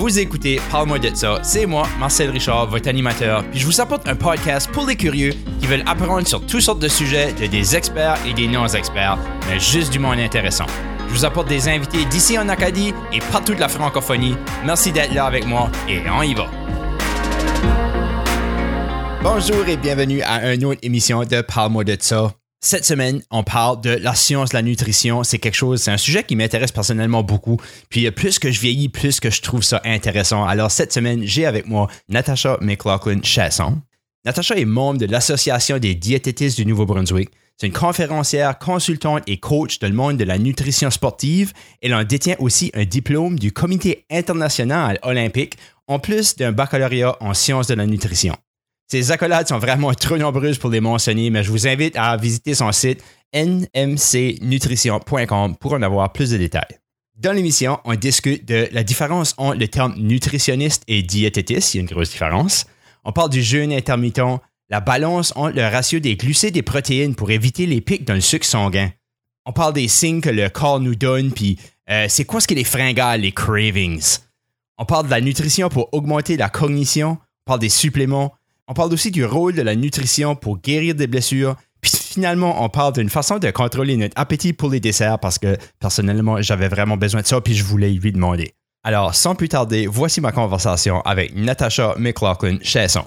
Vous écoutez Parle-moi de ça. C'est moi, Marcel Richard, votre animateur. Puis je vous apporte un podcast pour les curieux qui veulent apprendre sur toutes sortes de sujets de des experts et des non-experts, mais juste du monde intéressant. Je vous apporte des invités d'ici en Acadie et partout de la francophonie. Merci d'être là avec moi et on y va. Bonjour et bienvenue à une autre émission de Parle-moi de ça. Cette semaine, on parle de la science de la nutrition. C'est quelque chose, c'est un sujet qui m'intéresse personnellement beaucoup. Puis euh, plus que je vieillis, plus que je trouve ça intéressant. Alors cette semaine, j'ai avec moi Natasha McLaughlin Chasson. Natasha est membre de l'Association des diététistes du Nouveau-Brunswick. C'est une conférencière, consultante et coach dans le monde de la nutrition sportive. Elle en détient aussi un diplôme du Comité international olympique, en plus d'un baccalauréat en sciences de la nutrition. Ces accolades sont vraiment trop nombreuses pour les mentionner, mais je vous invite à visiter son site nmcnutrition.com pour en avoir plus de détails. Dans l'émission, on discute de la différence entre le terme nutritionniste et diététiste. Il y a une grosse différence. On parle du jeûne intermittent, la balance entre le ratio des glucides et protéines pour éviter les pics dans le sucre sanguin. On parle des signes que le corps nous donne, puis euh, c'est quoi ce que les fringales, les cravings? On parle de la nutrition pour augmenter la cognition. On parle des suppléments. On parle aussi du rôle de la nutrition pour guérir des blessures. Puis finalement, on parle d'une façon de contrôler notre appétit pour les desserts parce que personnellement, j'avais vraiment besoin de ça puis je voulais lui demander. Alors, sans plus tarder, voici ma conversation avec Natasha McLaughlin Chasson.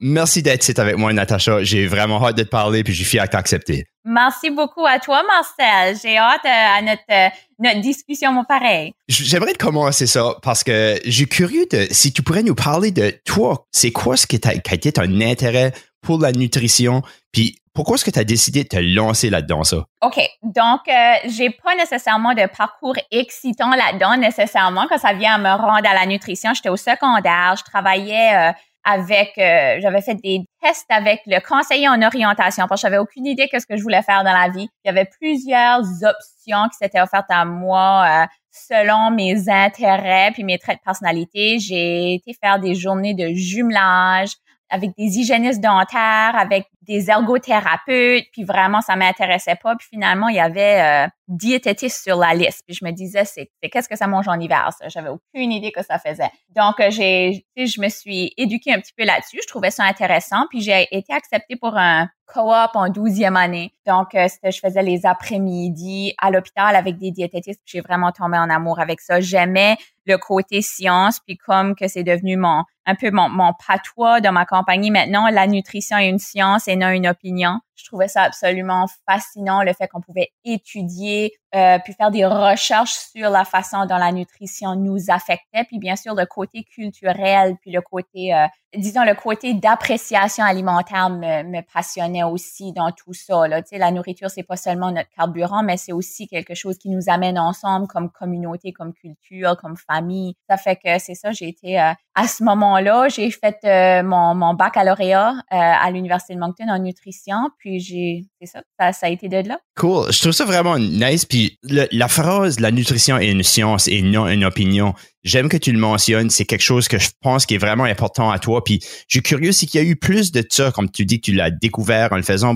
Merci d'être ici avec moi, Natasha. J'ai vraiment hâte de te parler puis je suis fier de t'accepter. Merci beaucoup à toi, Marcel. J'ai hâte euh, à notre, euh, notre discussion, mon pareil. J'aimerais commencer ça parce que j'ai curieux de si tu pourrais nous parler de toi. C'est quoi ce qui a, été ton intérêt pour la nutrition? Puis pourquoi est-ce que tu as décidé de te lancer là-dedans, ça? OK. Donc, euh, j'ai pas nécessairement de parcours excitant là-dedans, nécessairement, quand ça vient à me rendre à la nutrition. J'étais au secondaire, je travaillais avec, euh, j'avais fait des tests avec le conseiller en orientation parce que j'avais aucune idée de ce que je voulais faire dans la vie. Il y avait plusieurs options qui s'étaient offertes à moi euh, selon mes intérêts puis mes traits de personnalité. J'ai été faire des journées de jumelage avec des hygiénistes dentaires, avec des ergothérapeutes, puis vraiment ça m'intéressait pas. Puis finalement, il y avait euh, diététiste sur la liste. Puis je me disais, c'est qu'est-ce que ça mange en hiver ça? J'avais aucune idée que ça faisait. Donc euh, j'ai, je me suis éduquée un petit peu là-dessus. Je trouvais ça intéressant. Puis j'ai été acceptée pour un co-op en douzième année. Donc euh, je faisais les après-midi à l'hôpital avec des diététistes. J'ai vraiment tombé en amour avec ça. J'aimais le côté science. Puis comme que c'est devenu mon un peu mon, mon patois dans ma compagnie maintenant, la nutrition est une science une opinion. Je trouvais ça absolument fascinant, le fait qu'on pouvait étudier, euh, puis faire des recherches sur la façon dont la nutrition nous affectait, puis bien sûr le côté culturel, puis le côté, euh, disons le côté d'appréciation alimentaire me, me, passionnait aussi dans tout ça. Là. Tu sais, la nourriture, c'est pas seulement notre carburant, mais c'est aussi quelque chose qui nous amène ensemble comme communauté, comme culture, comme famille. Ça fait que c'est ça, j'ai été euh, à ce moment-là, j'ai fait mon, mon baccalauréat à l'Université de Moncton en nutrition, j'ai, c'est ça, ça, a été de là. Cool. Je trouve ça vraiment nice. Puis la phrase, la nutrition est une science et non une opinion. J'aime que tu le mentionnes. C'est quelque chose que je pense qui est vraiment important à toi. Puis je suis curieux s'il y a eu plus de ça, comme tu dis que tu l'as découvert en le faisant.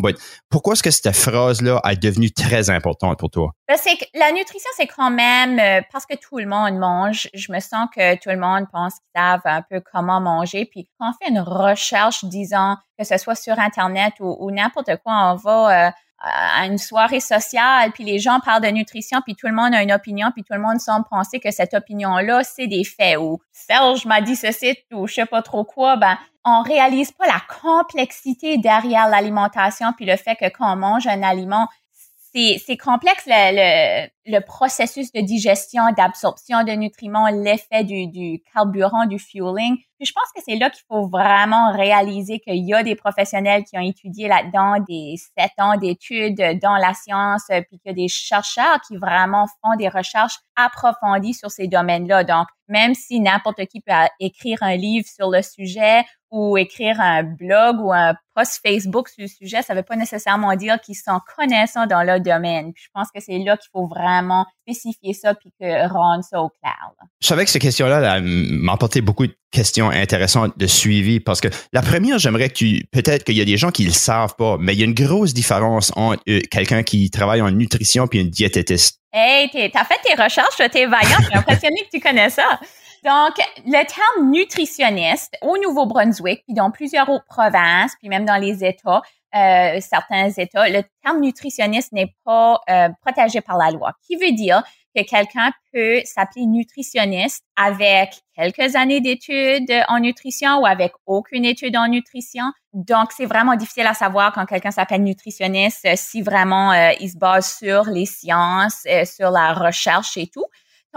pourquoi est-ce que cette phrase-là a devenu très importante pour toi? Ben, c'est que la nutrition, c'est quand même euh, parce que tout le monde mange. Je me sens que tout le monde pense qu'ils savent un peu comment manger. Puis quand on fait une recherche, disons que ce soit sur Internet ou, n'importe quoi, on va euh, à une soirée sociale, puis les gens parlent de nutrition, puis tout le monde a une opinion, puis tout le monde semble penser que cette opinion-là, c'est des faits. Ou Serge m'a dit ceci, ou je sais pas trop quoi, ben on réalise pas la complexité derrière l'alimentation, puis le fait que quand on mange un aliment, c'est complexe le, processus de digestion, d'absorption de nutriments, l'effet du, carburant, du fueling. Je pense que c'est là qu'il faut vraiment réaliser qu'il y a des professionnels qui ont étudié là-dedans des sept ans d'études dans la science, puis qu'il y a des chercheurs qui vraiment font des recherches approfondies sur ces domaines-là. Donc, même si n'importe qui peut écrire un livre sur le sujet ou écrire un blog ou un post Facebook sur le sujet, ça veut pas nécessairement dire qu'ils sont connaissants dans leur domaine. je pense que c'est là qu'il faut vraiment spécifier ça puis que rendre ça au clair. Je savais que cette question-là m'a apporté beaucoup de questions intéressantes de suivi parce que la première, j'aimerais que tu, peut-être qu'il y a des gens qui le savent pas, mais il y a une grosse différence entre euh, quelqu'un qui travaille en nutrition puis un diététiste. Hey, t'as fait tes recherches, t'es vaillant, je suis impressionné que tu connais ça. Donc, le terme nutritionniste au Nouveau-Brunswick, puis dans plusieurs autres provinces, puis même dans les États, euh, certains États, le terme nutritionniste n'est pas euh, protégé par la loi. Qui veut dire que quelqu'un peut s'appeler nutritionniste avec quelques années d'études en nutrition ou avec aucune étude en nutrition? Donc, c'est vraiment difficile à savoir quand quelqu'un s'appelle nutritionniste si vraiment euh, il se base sur les sciences, sur la recherche et tout.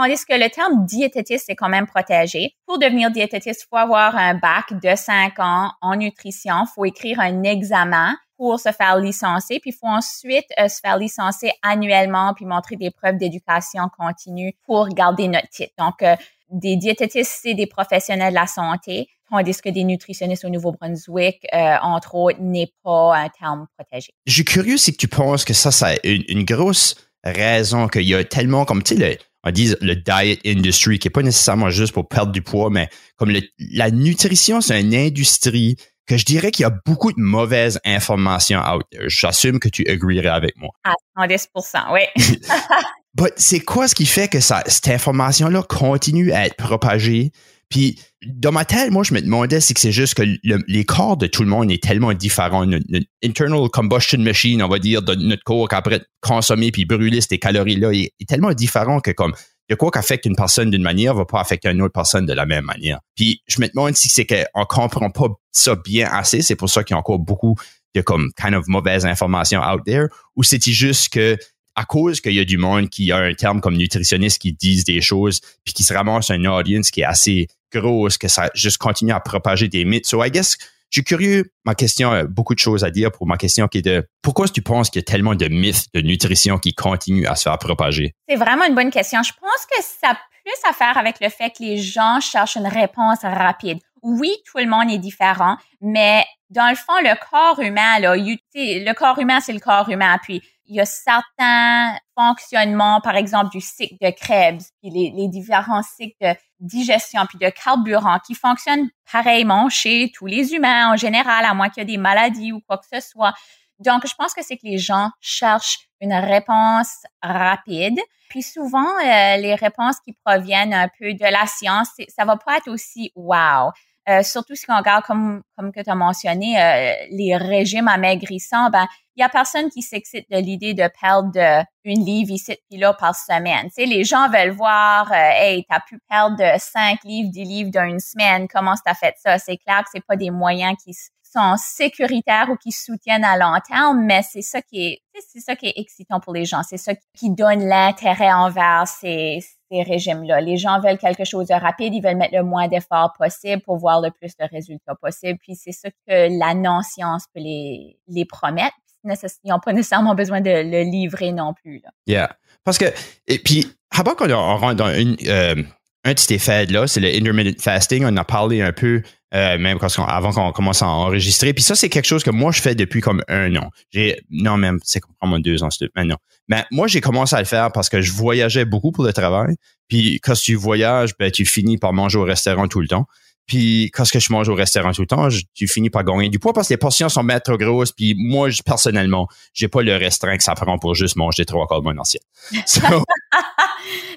Tandis que le terme diététiste est quand même protégé. Pour devenir diététiste, il faut avoir un bac de 5 ans en nutrition. Faut écrire un examen pour se faire licencier. Puis il faut ensuite euh, se faire licencier annuellement puis montrer des preuves d'éducation continue pour garder notre titre. Donc, euh, des diététistes, c'est des professionnels de la santé, tandis que des nutritionnistes au Nouveau-Brunswick, euh, entre autres, n'est pas un terme protégé. Je suis curieux si tu penses que ça, c'est une, une grosse raison qu'il y a tellement, comme tu sais, on dit le diet industry, qui est pas nécessairement juste pour perdre du poids, mais comme la nutrition, c'est une industrie que je dirais qu'il y a beaucoup de mauvaises informations out there. J'assume que tu agreerais avec moi. À 110% oui. c'est quoi ce qui fait que ça, cette information-là continue à être propagée? Puis, dans ma tête, moi, je me demandais si c'est juste que les corps de tout le monde est tellement différent. Notre, internal combustion machine, on va dire, de notre corps qu'après consommer puis brûler ces calories-là est, tellement différent que comme de quoi qu'affecte une personne d'une manière va pas affecter une autre personne de la même manière. Puis, je me demande si c'est qu'on comprend pas ça bien assez. C'est pour ça qu'il y a encore beaucoup de comme kind of mauvaises informations out there ou c'est juste que à cause qu'il y a du monde qui a un terme comme nutritionniste qui disent des choses puis qui se ramasse une audience qui est assez grosse que ça juste continue à propager des mythes. So I guess je suis curieux. Ma question a beaucoup de choses à dire pour ma question qui est de pourquoi est-ce que tu penses qu'il y a tellement de mythes de nutrition qui continuent à se faire propager? C'est vraiment une bonne question. Je pense que ça a plus à faire avec le fait que les gens cherchent une réponse rapide. Oui, tout le monde est différent, mais dans le fond, le corps humain, là, le corps humain, c'est le corps humain. Puis il y a certains fonctionnements, par exemple, du cycle de Krebs, puis les, différents cycles de digestion, puis de carburant qui fonctionnent pareillement chez tous les humains en général, à moins qu'il y ait des maladies ou quoi que ce soit. Donc, je pense que c'est que les gens cherchent une réponse rapide. Puis souvent, euh, les réponses qui proviennent un peu de la science, ça va pas être aussi wow. Euh, surtout si on regarde, comme, comme que tu as mentionné, euh, les régimes amaigrissants, ben, il y a personne qui s'excite de l'idée de perdre une livre ici puis là par semaine. Tu les gens veulent voir, euh, hey, t'as pu perdre de 5 livres, 10 livres d'une semaine, comment t'as fait ça? C'est clair que c'est pas des moyens qui sont sécuritaires ou qui soutiennent à long terme, mais c'est ça qui est, c'est ça qui est excitant pour les gens. C'est ça qui donne l'intérêt envers ces, ces régimes-là. Les gens veulent quelque chose de rapide, ils veulent mettre le moins d'efforts possible pour voir le plus de résultats possible. Puis c'est ça que la non-science peut les, promettre. Ils n'ont pas nécessairement besoin de le livrer non plus. Là. Yeah. Parce que, et puis, avant qu'on rentre dans une, euh, un petit effet là, c'est le intermittent fasting. On en a parlé un peu euh, même quand avant qu'on commence à enregistrer. Puis ça, c'est quelque chose que moi, je fais depuis comme un an. J'ai Non, même, c'est comme deux ans, maintenant. Mais moi, j'ai commencé à le faire parce que je voyageais beaucoup pour le travail. Puis quand tu voyages, ben, tu finis par manger au restaurant tout le temps. Puis quand que je mange au restaurant tout le temps, tu finis par gagner du poids parce que les portions sont bien trop grosses. Puis moi, je, personnellement, j'ai pas le restaurant que ça prend pour juste manger trois quarts de mon assiette. So,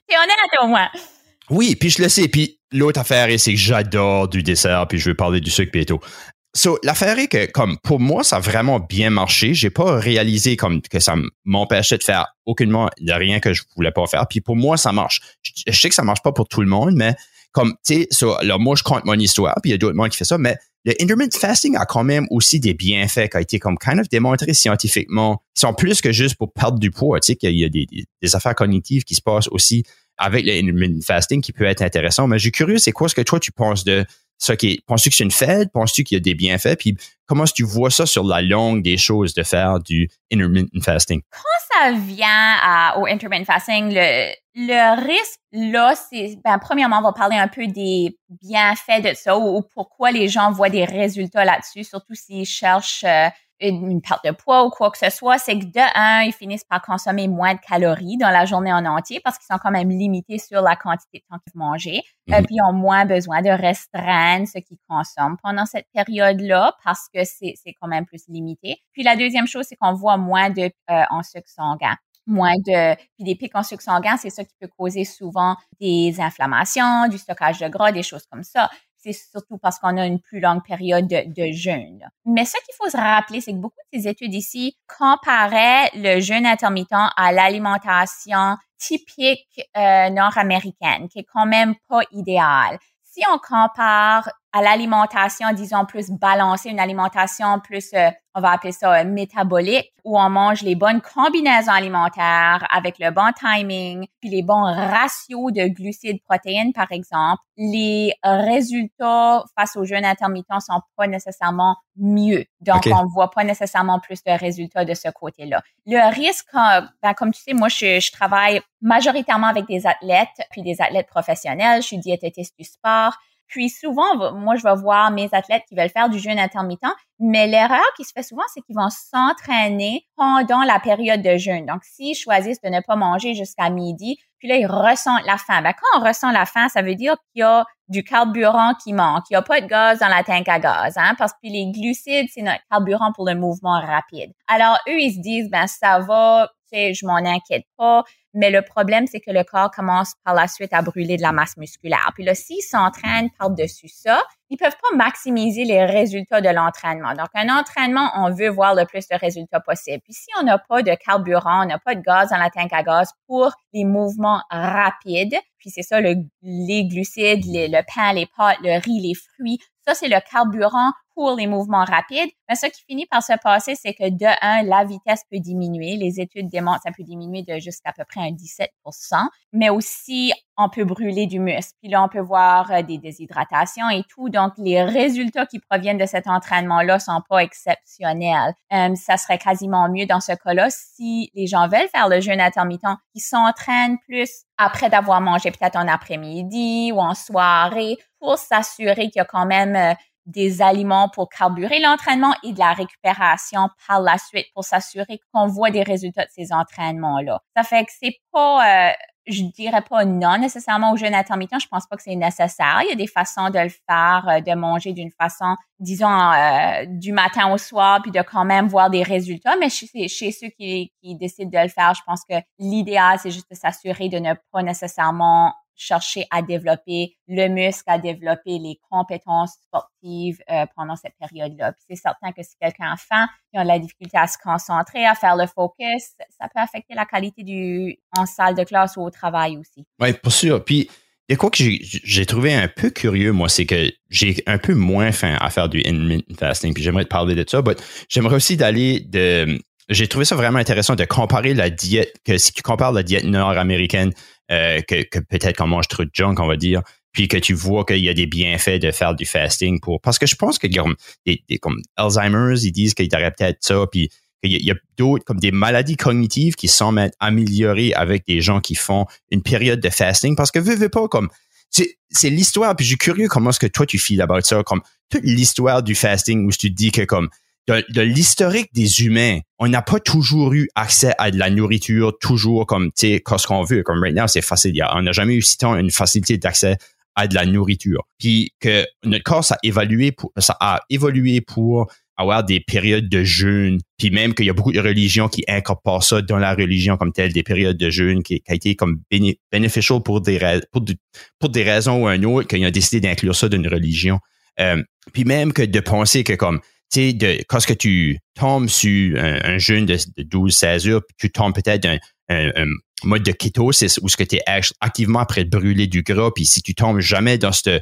T'es honnête au moins. Oui, puis je le sais. Puis l'autre affaire, c'est que j'adore du dessert, puis je veux parler du sucre bientôt. So, l'affaire est que, comme, pour moi, ça a vraiment bien marché. J'ai pas réalisé comme que ça m'empêchait de faire aucunement de rien que je voulais pas faire. Puis pour moi, ça marche. Je, sais que ça marche pas pour tout le monde, mais comme, tu sais, so, moi, je compte mon histoire, puis il y a d'autres monde qui fait ça, mais le intermittent fasting a quand même aussi des bienfaits qui ont été comme kind of démontrés scientifiquement. Ils sont plus que juste pour perdre du poids. Tu sais, qu'il y a des affaires cognitives qui se passent aussi avec le fasting qui peut être intéressant. Mais je suis curieux, c'est quoi ce que toi tu penses de ça qui est, penses-tu que c'est une fête? Penses-tu qu'il y a des bienfaits? Puis comment est-ce que tu vois ça sur la longue des choses de faire du intermittent fasting? Quand ça vient au intermittent fasting, le, le risque là, c'est, ben, premièrement, on va parler un peu des bienfaits de ça ou, pourquoi les gens voient des résultats là-dessus, surtout s'ils cherchent euh, une, perte de poids ou quoi que ce soit, c'est que de un, ils finissent par consommer moins de calories dans la journée en entier parce qu'ils sont quand même limités sur la quantité de temps qu'ils mangent. et mhm. puis ils ont moins besoin de restreindre ce qu'ils consomment pendant cette période-là parce que c'est, c'est quand même plus limité. Puis la deuxième chose, c'est qu'on voit moins de euh, en sucre sanguin moins de puis des pics en sucre sanguin, c'est ça qui peut causer souvent des inflammations, du stockage de gras, des choses comme ça c'est surtout parce qu'on a une plus longue période de, jeûne. Mais ce qu'il faut se rappeler, c'est que beaucoup de ces études ici comparaient le jeûne intermittent à l'alimentation typique euh, nord-américaine, qui est quand même pas idéale. Si on compare à l'alimentation, disons, plus balancée, une alimentation plus, euh, on va appeler ça euh, métabolique, où on mange les bonnes combinaisons alimentaires avec le bon timing, puis les bons ratios de glucides, protéines, par exemple, les résultats face au jeûne intermittent sont pas nécessairement mieux. Donc, on voit pas nécessairement plus de résultats de ce côté-là. Le risque, euh, ben, comme tu sais, moi, je, je travaille majoritairement avec des athlètes, puis des athlètes professionnels. Je suis diététiste du sport. Puis souvent, moi, je vais voir mes athlètes qui veulent faire du jeûne intermittent, mais l'erreur qui se fait souvent, c'est qu'ils vont s'entraîner pendant la période de jeûne. Donc, s'ils choisissent de ne pas manger jusqu'à midi, puis là, ils ressentent la faim. Ben, quand on ressent la faim, ça veut dire qu'il y a du carburant qui manque. Il n'y a pas de gaz dans la tank à gaz, hein, parce que les glucides, c'est notre carburant pour le mouvement rapide. Alors, eux, ils se disent, ben, ça va, je m'en inquiète pas. Mais le problème, c'est que le corps commence par la suite à brûler de la masse musculaire. Puis là, s'ils s'entraînent par-dessus ça, ils peuvent pas maximiser les résultats de l'entraînement. Donc, un entraînement, on veut voir le plus de résultats possible. Puis si on n'a pas de carburant, on n'a pas de gaz dans la tank à gaz pour les mouvements rapides, puis c'est ça, le, les glucides, le pain, les pâtes, le riz, les fruits, ça, c'est le carburant pour les mouvements rapides. Mais ce qui finit par se passer, c'est que de un, la vitesse peut diminuer. Les études démontrent que ça peut diminuer de jusqu'à peu près un 17% mais aussi on peut brûler du muscle. Puis là, on peut voir euh, des déshydratations et tout. Donc, les résultats qui proviennent de cet entraînement-là sont pas exceptionnels. Euh, ça serait quasiment mieux dans ce cas-là si les gens veulent faire le jeûne intermittent, qui s'entraînent plus après d'avoir mangé peut-être en après-midi ou en soirée pour s'assurer qu'il y a quand même euh, des aliments pour carburer l'entraînement et de la récupération par la suite pour s'assurer qu'on voit des résultats de ces entraînements-là. Ça fait que c'est pas, euh, je dirais pas non nécessairement au jeûne intermittent. Je pense pas que c'est nécessaire. Il y a des façons de le faire, euh, de manger d'une façon, disons, euh, du matin au soir, puis de quand même voir des résultats. Mais chez, chez ceux qui, qui décident de le faire, je pense que l'idéal, c'est juste de s'assurer de ne pas nécessairement chercher à développer le muscle, à développer les compétences sportives euh, pendant cette période-là. C'est certain que si quelqu'un faim, il a de la difficulté à se concentrer, à faire le focus, ça peut affecter la qualité du en salle de classe ou au travail aussi. Oui, pour sûr. Puis il y a quoi que j'ai trouvé un peu curieux, moi, c'est que j'ai un peu moins faim à faire du intermittent fasting. Puis j'aimerais te parler de ça, mais j'aimerais aussi d'aller de. J'ai trouvé ça vraiment intéressant de comparer la diète, que si tu compares la diète nord-américaine euh, que, peut-être qu'on mange trop de junk, on va dire, puis que tu vois qu'il y a des bienfaits de faire du fasting pour. Parce que je pense que comme, des, comme Alzheimer's, ils disent qu'il aurait peut-être ça, puis qu'il y a, d'autres, comme des maladies cognitives qui sont améliorées avec des gens qui font une période de fasting. Parce que, veux, veux pas, comme, c'est l'histoire, puis je suis curieux comment est-ce que toi tu files about ça, comme toute l'histoire du fasting où tu te dis que comme de, l'historique des humains, on n'a pas toujours eu accès à de la nourriture, toujours comme, tu sais, ce qu'on veut. Comme right now, c'est facile. On n'a jamais eu si tant une facilité d'accès à de la nourriture. Puis que notre corps, ça a évolué pour, ça a évolué pour avoir des périodes de jeûne, puis même qu'il y a beaucoup de religions qui incorporent ça dans la religion comme telle, des périodes de jeûne qui, qui a été comme bénéficial pour des, pour, pour des raisons ou un autre, qu'ils ont décidé d'inclure ça dans une religion. Euh, puis même que de penser que comme quand que tu tombes sur un, jeûne de, 12-16 heures, tu tombes peut-être d'un un, mode de kétosis où ce que tu es activement après de brûler du gras, puis si tu tombes jamais dans ce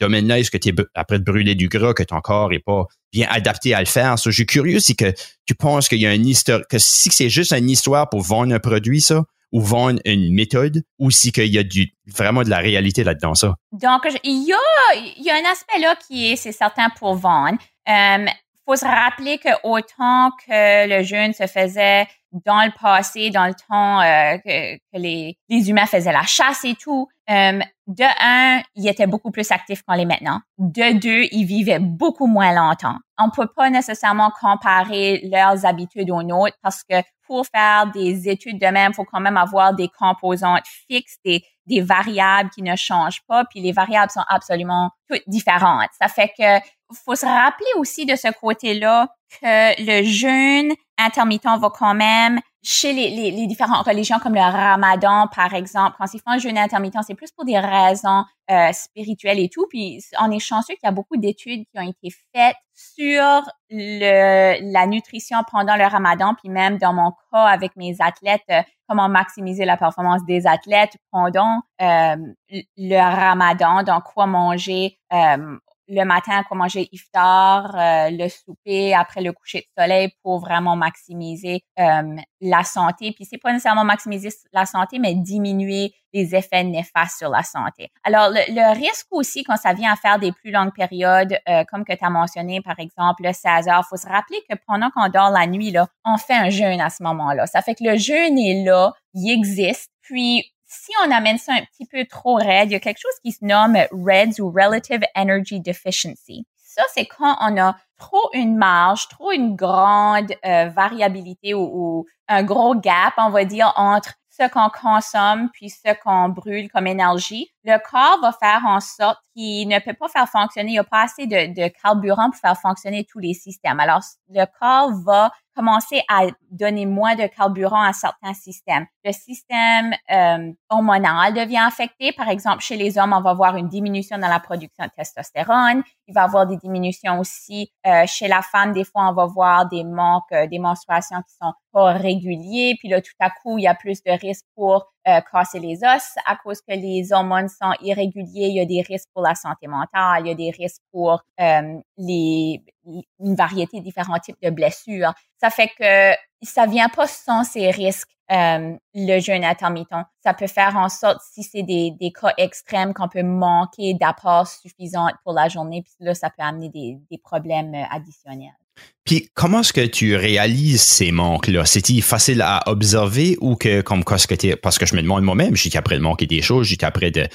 domaine-là, est-ce que tu es après de brûler du gras, que ton corps est pas bien adapté à le faire? Ça, je suis curieux si que tu penses qu'il y a une histoire, que si c'est juste une histoire pour vendre un produit, ça, ou vendre une méthode ou si qu'il y a du, vraiment de la réalité là-dedans, ça? Donc, il y a, y a un aspect là qui est, c'est certain, pour vendre. Euh, faut se rappeler que autant que le jeûne se faisait dans le passé, dans le temps euh, que, les, humains faisaient la chasse et tout, euh, de un, ils étaient beaucoup plus actifs qu'on les maintenant. De deux, ils vivaient beaucoup moins longtemps. On peut pas nécessairement comparer leurs habitudes aux nôtres parce que pour faire des études de même, faut quand même avoir des composantes fixes, des, des variables qui ne changent pas, puis les variables sont absolument toutes différentes. Ça fait que faut se rappeler aussi de ce côté-là que le jeûne intermittent va quand même chez les, les, les, différentes religions comme le ramadan, par exemple, quand ils font un jeûne intermittent, c'est plus pour des raisons euh, spirituelles et tout. Puis on est chanceux qu'il y a beaucoup d'études qui ont été faites sur le, la nutrition pendant le ramadan, puis même dans mon cas avec mes athlètes, euh, comment maximiser la performance des athlètes pendant euh, le ramadan, donc quoi manger euh, le matin, quoi manger iftar, euh, le souper après le coucher de soleil pour vraiment maximiser euh, la santé. Puis c'est pas nécessairement maximiser la santé, mais diminuer les effets néfastes sur la santé. Alors le, risque aussi quand ça vient à faire des plus longues périodes, euh, comme que tu as mentionné par exemple le 16 heures, faut se rappeler que pendant qu'on dort la nuit là, on fait un jeûne à ce moment-là. Ça fait que le jeûne est là, il existe. Puis si on amène ça un petit peu trop raide, il y a quelque chose qui se nomme REDS ou Relative Energy Deficiency. Ça, c'est quand on a trop une marge, trop une grande euh, variabilité ou, un gros gap, on va dire, entre ce qu'on consomme puis ce qu'on brûle comme énergie. Le corps va faire en sorte qu'il ne peut pas faire fonctionner, il n'y a pas assez de, de carburant pour faire fonctionner tous les systèmes. Alors, le corps va commencer à donner moins de carburant à certains systèmes. Le système euh, hormonal devient affecté. Par exemple, chez les hommes, on va voir une diminution dans la production de testostérone. Il va y avoir des diminutions aussi euh, chez la femme. Des fois, on va voir des manques, euh, des menstruations qui sont pas réguliers. Puis là, tout à coup, il y a plus de risques pour euh, casser les os à cause que les hormones sont irréguliers. Il y a des risques pour la santé mentale, il y a des risques pour euh, les, une variété de différents types de blessures. Ça fait que ça vient pas sans ces risques. Euh, le jeûne intermittent. Ça peut faire en sorte, si c'est des, des cas extrêmes, qu'on peut manquer d'apport suffisant pour la journée, puis là, ça peut amener des, des problèmes additionnels. Puis comment est-ce que tu réalises ces manques-là? C'est-il facile à observer ou que comme parce que, parce que je me demande moi-même, j'ai après de manquer des choses, j'ai après de,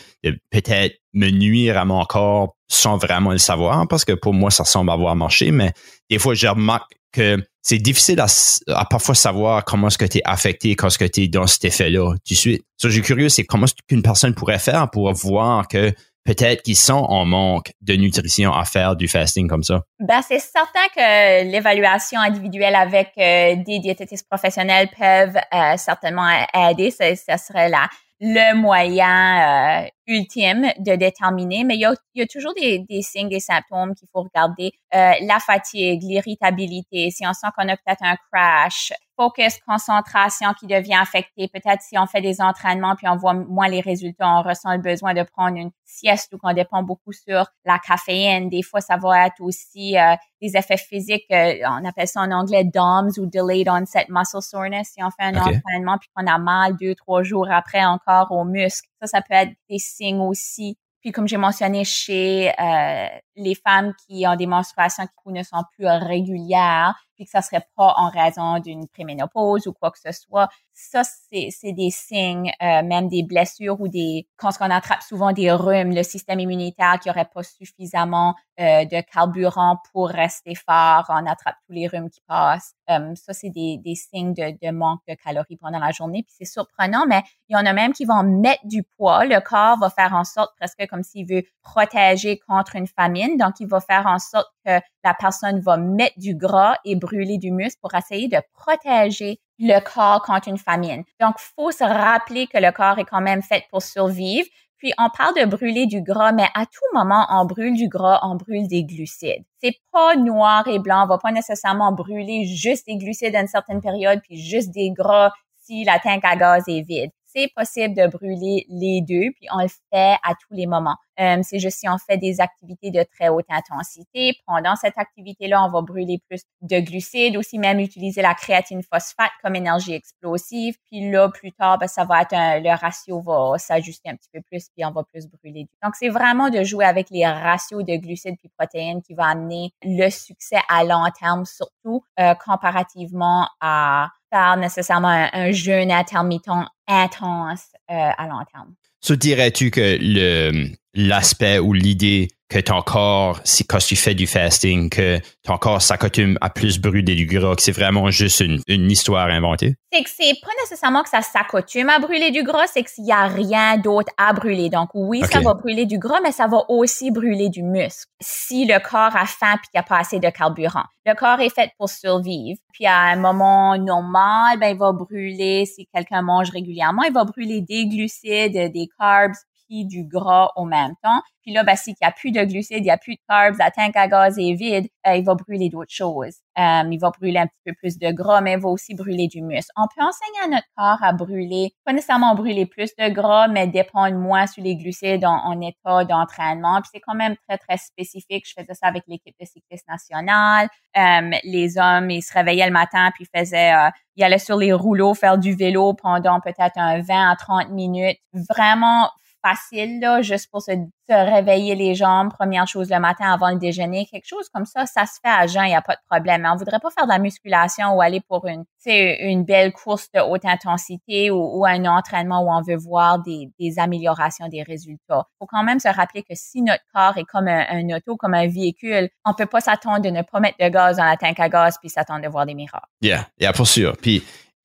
peut-être me nuire à mon corps sans vraiment le savoir, parce que pour moi, ça semble avoir marché, mais des fois, je remarque que c'est difficile à, parfois savoir comment est-ce que tu es affecté quand ce que tu es dans cet effet-là tout de suite. Ça, j'ai curieux, c'est comment est-ce qu'une personne pourrait faire pour voir que peut-être qu'ils sont en manque de nutrition à faire du fasting comme ça? Ben, c'est certain que l'évaluation individuelle avec euh, des diététistes professionnels peuvent euh, certainement aider. Ça, ça serait là le moyen euh, ultime de déterminer, mais il y a, il y a toujours des, des, signes, des symptômes qu'il faut regarder. Euh, la fatigue, l'irritabilité, si on sent qu'on a peut-être un crash, focus, concentration qui devient affectée. Peut-être si on fait des entraînements puis on voit moins les résultats, on ressent le besoin de prendre une sieste ou qu'on dépend beaucoup sur la caféine. Des fois, ça va être aussi euh, des effets physiques, euh, on appelle ça en anglais DOMS ou Delayed Onset Muscle Soreness. Si on fait un entraînement puis qu'on a mal deux, trois jours après encore aux muscles, ça, ça peut être des signes aussi. Puis comme j'ai mentionné chez euh, les femmes qui ont des menstruations qui ne sont plus régulières, puis que ça serait pas en raison d'une préménopause ou quoi que ce soit. Ça, c'est des signes, euh, même des blessures ou des, quand on attrape souvent des rhumes, le système immunitaire qui aurait pas suffisamment euh, de carburant pour rester fort, on attrape tous les rhumes qui passent. Euh, ça, c'est des, des signes de, de, manque de calories pendant la journée. Puis c'est surprenant, mais il y en a même qui vont mettre du poids. Le corps va faire en sorte, presque comme s'il veut protéger contre une famine. Donc, il va faire en sorte que la personne va mettre du gras et brûler du muscle pour essayer de protéger le corps contre une famine. Donc, faut se rappeler que le corps est quand même fait pour survivre. Puis on parle de brûler du gras, mais à tout moment, on brûle du gras, on brûle des glucides. C'est pas noir et blanc. On va pas nécessairement brûler juste des glucides à une certaine période, puis juste des gras si la tank à gaz est vide. C'est possible de brûler les deux, puis on le fait à tous les moments. Euh, c'est juste si on fait des activités de très haute intensité. Pendant cette activité-là, on va brûler plus de glucides, aussi même utiliser la créatine phosphate comme énergie explosive. Puis là, plus tard, ben, ça va être le ratio va s'ajuster un petit peu plus, puis on va plus brûler. Donc, c'est vraiment de jouer avec les ratios de glucides puis protéines qui va amener le succès à long terme, surtout euh, comparativement à faire nécessairement un, jeûne intermittent intense euh, à long terme. So, dirais-tu que le, l'aspect ou l'idée que ton corps, si quand tu fais du fasting, que ton corps s'accoutume à plus brûler du gras, que c'est vraiment juste une, une histoire inventée? C'est que c'est pas nécessairement que ça s'accoutume à brûler du gras, c'est qu'il y a rien d'autre à brûler. Donc oui, ça va brûler du gras, mais ça va aussi brûler du muscle. Si le corps a faim puis qu'il n'y a pas assez de carburant. Le corps est fait pour survivre. Puis à un moment normal, ben il va brûler, si quelqu'un mange régulièrement, il va brûler des glucides, des carbs, du gras au même temps. Puis là, ben, s'il n'y a plus de glucides, il n'y a plus de carbs, la tank à gaz est vide, euh, il va brûler d'autres choses. Euh, il va brûler un petit peu plus de gras, mais il va aussi brûler du muscle. On peut enseigner à notre corps à brûler, pas nécessairement brûler plus de gras, mais dépendre moins sur les glucides en, état d'entraînement. Puis c'est quand même très, très spécifique. Je faisais ça avec l'équipe de cyclistes nationale. Euh, les hommes, ils se réveillaient le matin, puis faisaient, ils allaient sur les rouleaux faire du vélo pendant peut-être un 20 à 30 minutes. Vraiment facile, là, juste pour se, réveiller les jambes, première chose le matin avant le déjeuner, quelque chose comme ça, ça se fait à jeun, il n'y a pas de problème. Mais on voudrait pas faire de la musculation ou aller pour une, belle course de haute intensité ou, un entraînement où on veut voir des, améliorations des résultats. faut quand même se rappeler que si notre corps est comme un, auto, comme un véhicule, on peut pas s'attendre de ne pas mettre de gaz dans la tank à gaz puis s'attendre de voir des miracles. Yeah, yeah, pour sûr.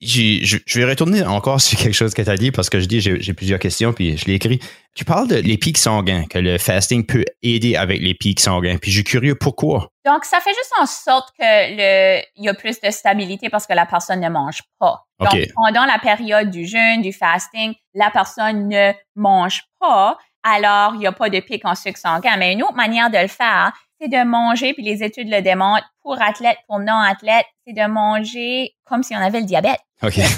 Je, vais retourner encore sur quelque chose que tu as dit parce que je dis j'ai plusieurs questions puis je l'ai écrit. Tu parles de les pics sanguins, que le fasting peut aider avec les pics sanguins. Puis je suis curieux pourquoi? Donc ça fait juste en sorte que le il y a plus de stabilité parce que la personne ne mange pas. Donc pendant la période du jeûne, du fasting, la personne ne mange pas, alors il n'y a pas de pic en sucre sanguin. Mais une autre manière de le faire, c'est de manger, puis les études le démontrent, pour athlètes, pour non-athlètes, c'est de manger comme si on avait le diabète.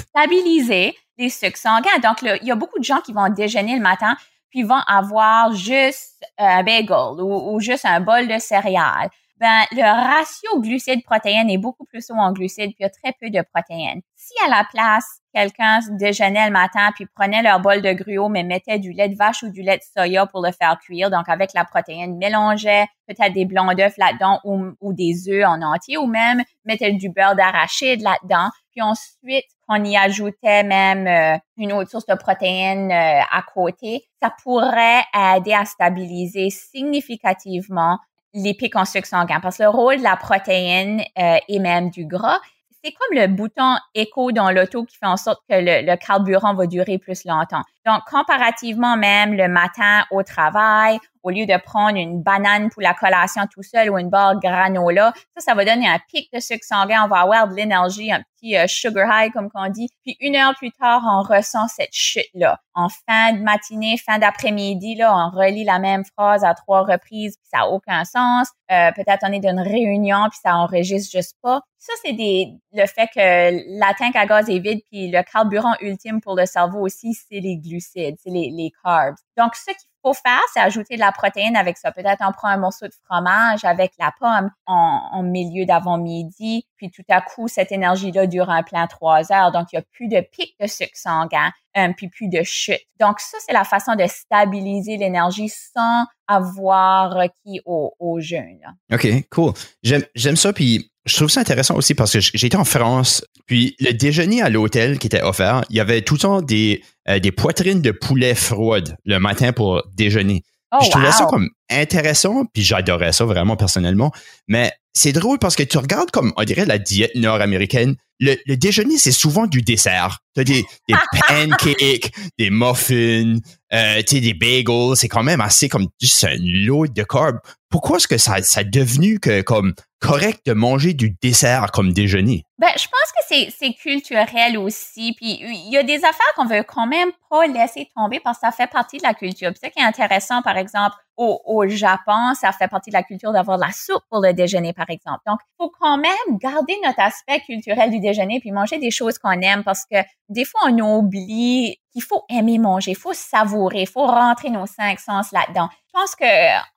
Stabiliser les sucres sanguins. Donc, il y a beaucoup de gens qui vont déjeuner le matin, puis vont avoir juste un bagel ou, juste un bol de céréales. Ben, le ratio glucides-protéines est beaucoup plus haut en glucides, puis il y a très peu de protéines. Si à la place, quelqu'un déjeunait le matin puis prenait leur bol de gruau, mais mettait du lait de vache ou du lait de soya pour le faire cuire, donc avec la protéine, mélangeait peut-être des blancs d'œufs là-dedans ou, des œufs en entier, ou même mettait du beurre d'arachide là-dedans, puis ensuite on y ajoutait même euh, une autre source de protéines euh, à côté, ça pourrait aider à stabiliser significativement les pics en sucre sanguin. Parce que le rôle de la protéine euh, et même du gras, c'est comme le bouton écho dans l'auto qui fait en sorte que le, carburant va durer plus longtemps. Donc, comparativement même le matin au travail, au lieu de prendre une banane pour la collation tout seul ou une barre granola, ça, ça va donner un pic de sucre sanguin. On va avoir de l'énergie, un petit euh, sugar high, comme qu'on dit. Puis une heure plus tard, on ressent cette chute-là. En fin de matinée, fin d'après-midi, là, on relit la même phrase à trois reprises, puis ça n'a aucun sens. Euh, peut-être on est dans une réunion, puis ça enregistre juste pas. Ça, c'est des le fait que la tank à gaz est vide, puis le carburant ultime pour le cerveau aussi, c'est les glucides, c'est les, carbs. Donc, ce qu'il faut faire, c'est ajouter de la protéine avec ça. Peut-être on prend un morceau de fromage avec la pomme en, milieu d'avant-midi, puis tout à coup, cette énergie-là dure un plein trois heures. Donc, il n'y a plus de pic de sucre sanguin, euh, puis plus de chute. Donc, ça, c'est la façon de stabiliser l'énergie sans avoir requis au, au jeûne. OK, cool. J'aime ça, puis je trouve ça intéressant aussi parce que j'étais en France, puis le déjeuner à l'hôtel qui était offert, il y avait tout le temps des, euh, des poitrines de poulet froides le matin pour déjeuner. Oh, je trouvais ça comme intéressant, puis j'adorais ça vraiment personnellement. Mais c'est drôle parce que tu regardes comme, on dirait, la diète nord-américaine. Le, déjeuner, c'est souvent du dessert. Tu as des, des pancakes, des muffins, euh, des bagels. C'est quand même assez comme juste un lot de carbs. Pourquoi est-ce que ça, ça a devenu comme correct de manger du dessert comme déjeuner? Ben, je pense que c'est culturel aussi. Puis il y a des affaires qu'on veut quand même pas laisser tomber parce que ça fait partie de la culture. Puis ce qui est intéressant, par exemple, au, au Japon, ça fait partie de la culture d'avoir de la soupe pour le déjeuner, par exemple. Donc, il faut quand même garder notre aspect culturel du déjeuner puis manger des choses qu'on aime parce que des fois, on oublie il faut aimer manger, il faut savourer, il faut rentrer nos cinq sens là-dedans. Je pense que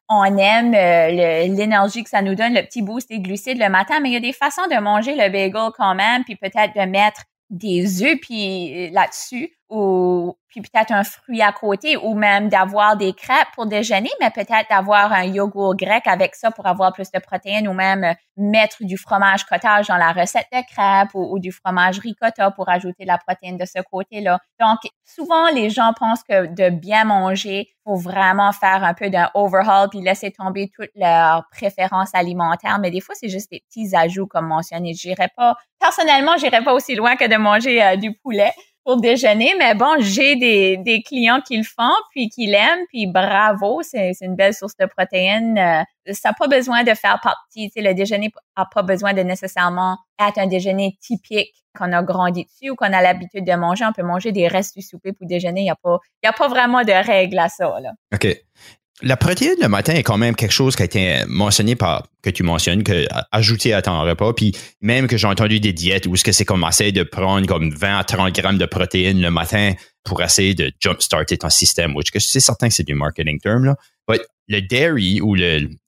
on aime euh, l'énergie que ça nous donne, le petit boost des glucides le matin, mais il y a des façons de manger le bagel quand même, puis peut-être de mettre des œufs puis euh, là-dessus ou puis peut-être un fruit à côté ou même d'avoir des crêpes pour déjeuner, mais peut-être d'avoir un yogourt grec avec ça pour avoir plus de protéines ou même mettre du fromage cottage dans la recette de crêpes ou, du fromage ricotta pour ajouter de la protéine de ce côté-là. Donc, souvent, les gens pensent que de bien manger, faut vraiment faire un peu d'un overhaul puis laisser tomber toutes leurs préférences alimentaires. Mais des fois, c'est juste des petits ajouts comme mentionné. J'irais pas, personnellement, j'irais pas aussi loin que de manger euh, du poulet pour déjeuner, mais bon, j'ai des, clients qui le font, puis qui l'aiment, puis bravo, c'est une belle source de protéines. Euh, ça n'a pas besoin de faire partie, tu sais, le déjeuner n'a pas besoin de nécessairement être un déjeuner typique qu'on a grandi dessus ou qu'on a l'habitude de manger. On peut manger des restes du souper pour déjeuner. Il n'y a, pas, a pas vraiment de règles à ça. Là. OK la protéine le matin est quand même quelque chose qui a été mentionné par, que tu mentionnes, que ajouter à ton repas. Puis même que j'ai entendu des diètes où ce que c'est comme essayer de prendre comme 20 à 30 grammes de protéines le matin pour essayer de jump-starter ton système, which c'est certain que c'est du marketing term, là. Le dairy ou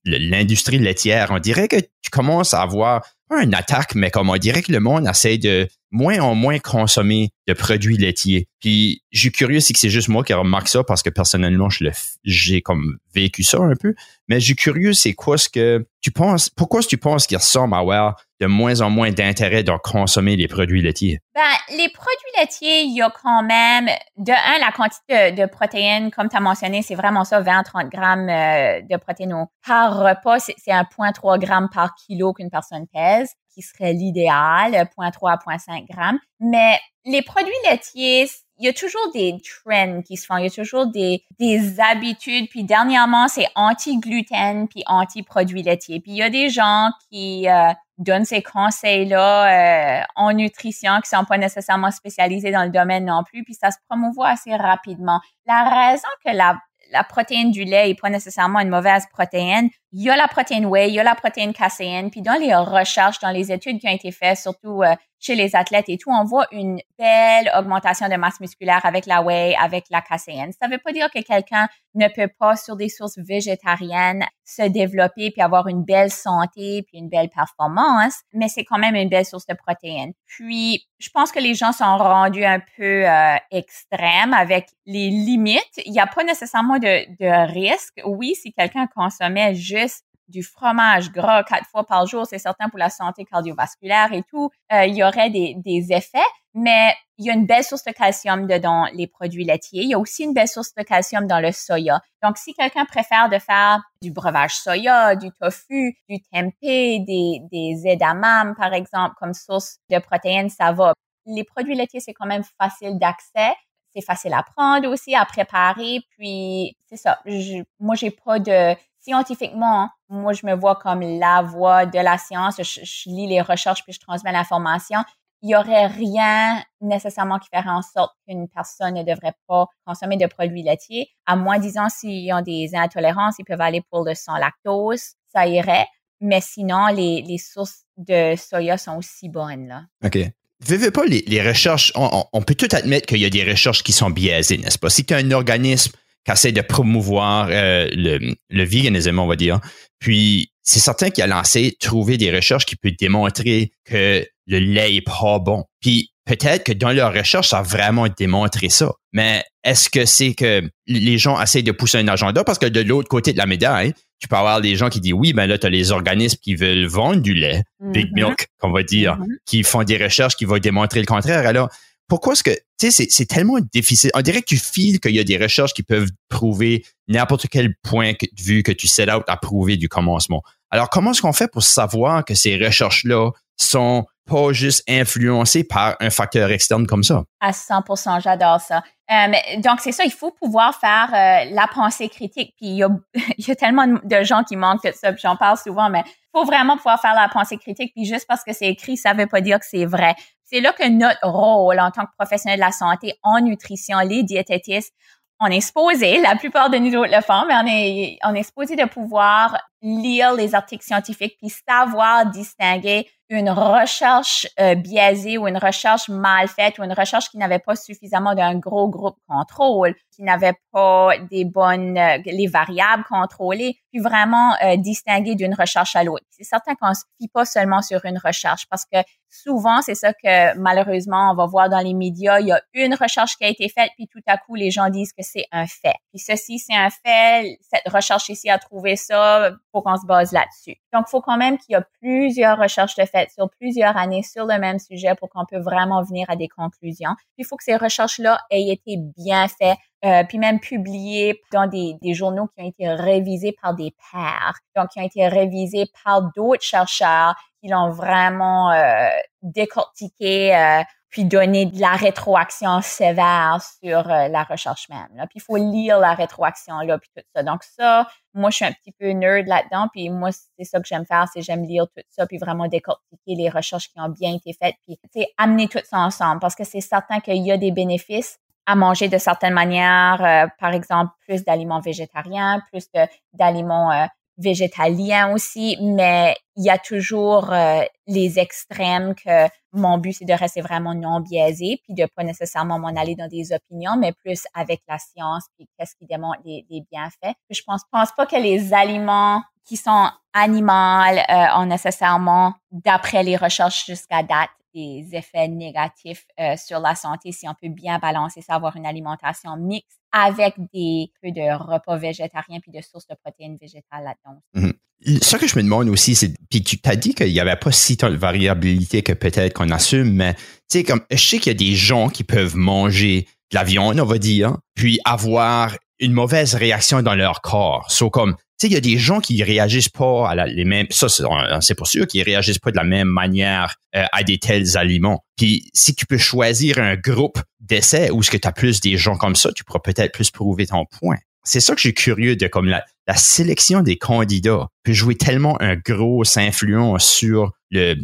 l'industrie laitière, on dirait que tu commences à avoir une attaque, mais comme on dirait que le monde essaie de moins en moins consommer de produits laitiers. Puis, je suis curieux si c'est juste moi qui remarque ça parce que personnellement, je j'ai comme vécu ça un peu. Mais je suis curieux, c'est quoi ce que tu penses, pourquoi est-ce que tu penses qu'il ressemble à avoir de moins en moins d'intérêt de consommer les produits laitiers? Ben, les produits laitiers, il y a quand même, de un, la quantité de, protéines, comme tu as mentionné, c'est vraiment ça, 20-30 grammes euh, de protéines par repas. C'est 1,3 grammes par kilo qu'une personne pèse qui serait l'idéal, 0.3 à 0.5 grammes. Mais les produits laitiers, il y a toujours des trends qui se font, il y a toujours des, des habitudes. Puis dernièrement, c'est anti-gluten puis anti-produits laitiers. Puis il y a des gens qui euh, donnent ces conseils-là euh, en nutrition qui sont pas nécessairement spécialisés dans le domaine non plus. Puis ça se promouvoit assez rapidement. La raison que la la protéine du lait n'est pas nécessairement une mauvaise protéine. Il y a la protéine whey, il y a la protéine caséine. Puis dans les recherches, dans les études qui ont été faites, surtout euh, chez les athlètes et tout, on voit une belle augmentation de masse musculaire avec la whey, avec la caséine. Ça ne veut pas dire que quelqu'un ne peut pas, sur des sources végétariennes, se développer puis avoir une belle santé puis une belle performance, mais c'est quand même une belle source de protéines. Puis, je pense que les gens sont rendus un peu euh, extrêmes avec les limites. Il n'y a pas nécessairement de, de risque. Oui, si quelqu'un consommait juste du fromage gras quatre fois par jour, c'est certain pour la santé cardiovasculaire et tout, euh, il y aurait des, des effets, mais il y a une belle source de calcium dans les produits laitiers. Il y a aussi une belle source de calcium dans le soya. Donc, si quelqu'un préfère de faire du breuvage soya, du tofu, du tempeh, des, des edamame, par exemple, comme source de protéines, ça va. Les produits laitiers, c'est quand même facile d'accès. C'est facile à prendre aussi, à préparer. Puis, c'est ça. Je, moi, j'ai pas de scientifiquement, moi, je me vois comme la voix de la science. Je, lis les recherches puis je transmets l'information. Il y aurait rien nécessairement qui ferait en sorte qu'une personne ne devrait pas consommer de produits laitiers. À moins, disons, s'ils ont des intolérances, ils peuvent aller pour le sans lactose. Ça irait. Mais sinon, les, les sources de soya sont aussi bonnes, là. OK. Vivez pas les, les recherches, on, peut tout admettre qu'il y a des recherches qui sont biaisées, n'est-ce pas? Si tu as un organisme qui essaie de promouvoir euh, le, le véganisme, on va dire. Puis, c'est certain qu'il a lancé trouver des recherches qui peuvent démontrer que le lait est pas bon. Puis, peut-être que dans leurs recherches, ça a vraiment démontré ça. Mais est-ce que c'est que les gens essaient de pousser un agenda? Parce que de l'autre côté de la médaille, tu peux avoir des gens qui disent oui, ben là, tu as les organismes qui veulent vendre du lait, Big mm-hmm. Milk, qu'on va dire, mm-hmm. qui font des recherches qui vont démontrer le contraire. Alors, pourquoi est-ce que, tu sais, c'est tellement difficile. On dirait que tu files qu'il y a des recherches qui peuvent prouver n'importe quel point de vue que tu set out à prouver du commencement. Alors, comment est-ce qu'on fait pour savoir que ces recherches-là sont pas juste influencées par un facteur externe comme ça? À 100% j'adore ça. Euh, donc, c'est ça, il faut pouvoir faire euh, la pensée critique. Puis, il y, a, tellement de gens qui manquent de ça, j'en parle souvent, mais il faut vraiment pouvoir faire la pensée critique. Puis, juste parce que c'est écrit, ça veut pas dire que c'est vrai. C'est là que notre rôle en tant que professionnel de la santé en nutrition, les diététistes, on est supposé, la plupart de nous le font, mais on est, on est supposé de pouvoir lire les articles scientifiques puis savoir distinguer une recherche euh, biaisée ou une recherche mal faite ou une recherche qui n'avait pas suffisamment d'un gros groupe contrôle, qui n'avait pas des bonnes euh, les variables contrôlées, puis vraiment euh, distinguer d'une recherche à l'autre. C'est certain qu'on se fie pas seulement sur une recherche parce que souvent c'est ça que malheureusement on va voir dans les médias, il y a une recherche qui a été faite puis tout à coup les gens disent que c'est un fait. Puis ceci c'est un fait, cette recherche ici a trouvé ça, faut qu'on se base là-dessus. Donc il faut quand même qu'il y a plusieurs recherches de fait sur plusieurs années sur le même sujet pour qu'on peut vraiment venir à des conclusions. Il faut que ces recherches-là aient été bien faites, euh, puis même publiées dans des, des, journaux qui ont été révisés par des pairs, donc qui ont été révisés par d'autres chercheurs qui l'ont vraiment euh, décortiqué euh, puis donner de la rétroaction sévère sur euh, la recherche même. Là. Puis il faut lire la rétroaction là, puis tout ça. Donc ça, moi je suis un petit peu nerd là-dedans, puis moi c'est ça que j'aime faire, c'est j'aime lire tout ça, puis vraiment décortiquer les recherches qui ont bien été faites, puis amener tout ça ensemble, parce que c'est certain qu'il y a des bénéfices à manger de certaines manières, euh, par exemple plus d'aliments végétariens, plus d'aliments euh, végétalien aussi, mais il y a toujours euh, les extrêmes que mon but, c'est de rester vraiment non biaisé, puis de pas nécessairement m'en aller dans des opinions, mais plus avec la science, puis qu'est-ce qui démontre les, bienfaits. je pense, pense pas que les aliments qui sont animaux euh, ont nécessairement, d'après les recherches jusqu'à date, des effets négatifs euh, sur la santé si on peut bien balancer ça, avoir une alimentation mixte avec des peu de repas végétariens puis de sources de protéines végétales là-dedans. Mhm. Ce que je me demande aussi, c'est, puis tu t'as dit qu'il n'y avait pas si tant de variabilité que peut-être qu'on assume, mais tu sais, comme, je sais qu'il y a des gens qui peuvent manger de la viande, on va dire, puis avoir une mauvaise réaction dans leur corps. So, comme, tu sais, il y a des gens qui réagissent pas à les mêmes, ça, c'est pour sûr qu'ils réagissent pas de la même manière euh, à des tels aliments. Puis, si tu peux choisir un groupe d'essais où ce que tu as plus des gens comme ça, tu pourras peut-être plus prouver ton point. C'est ça que j'ai curieux de comme la, la sélection des candidats peut jouer tellement un gros influence sur le,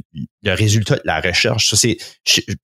résultat de la recherche.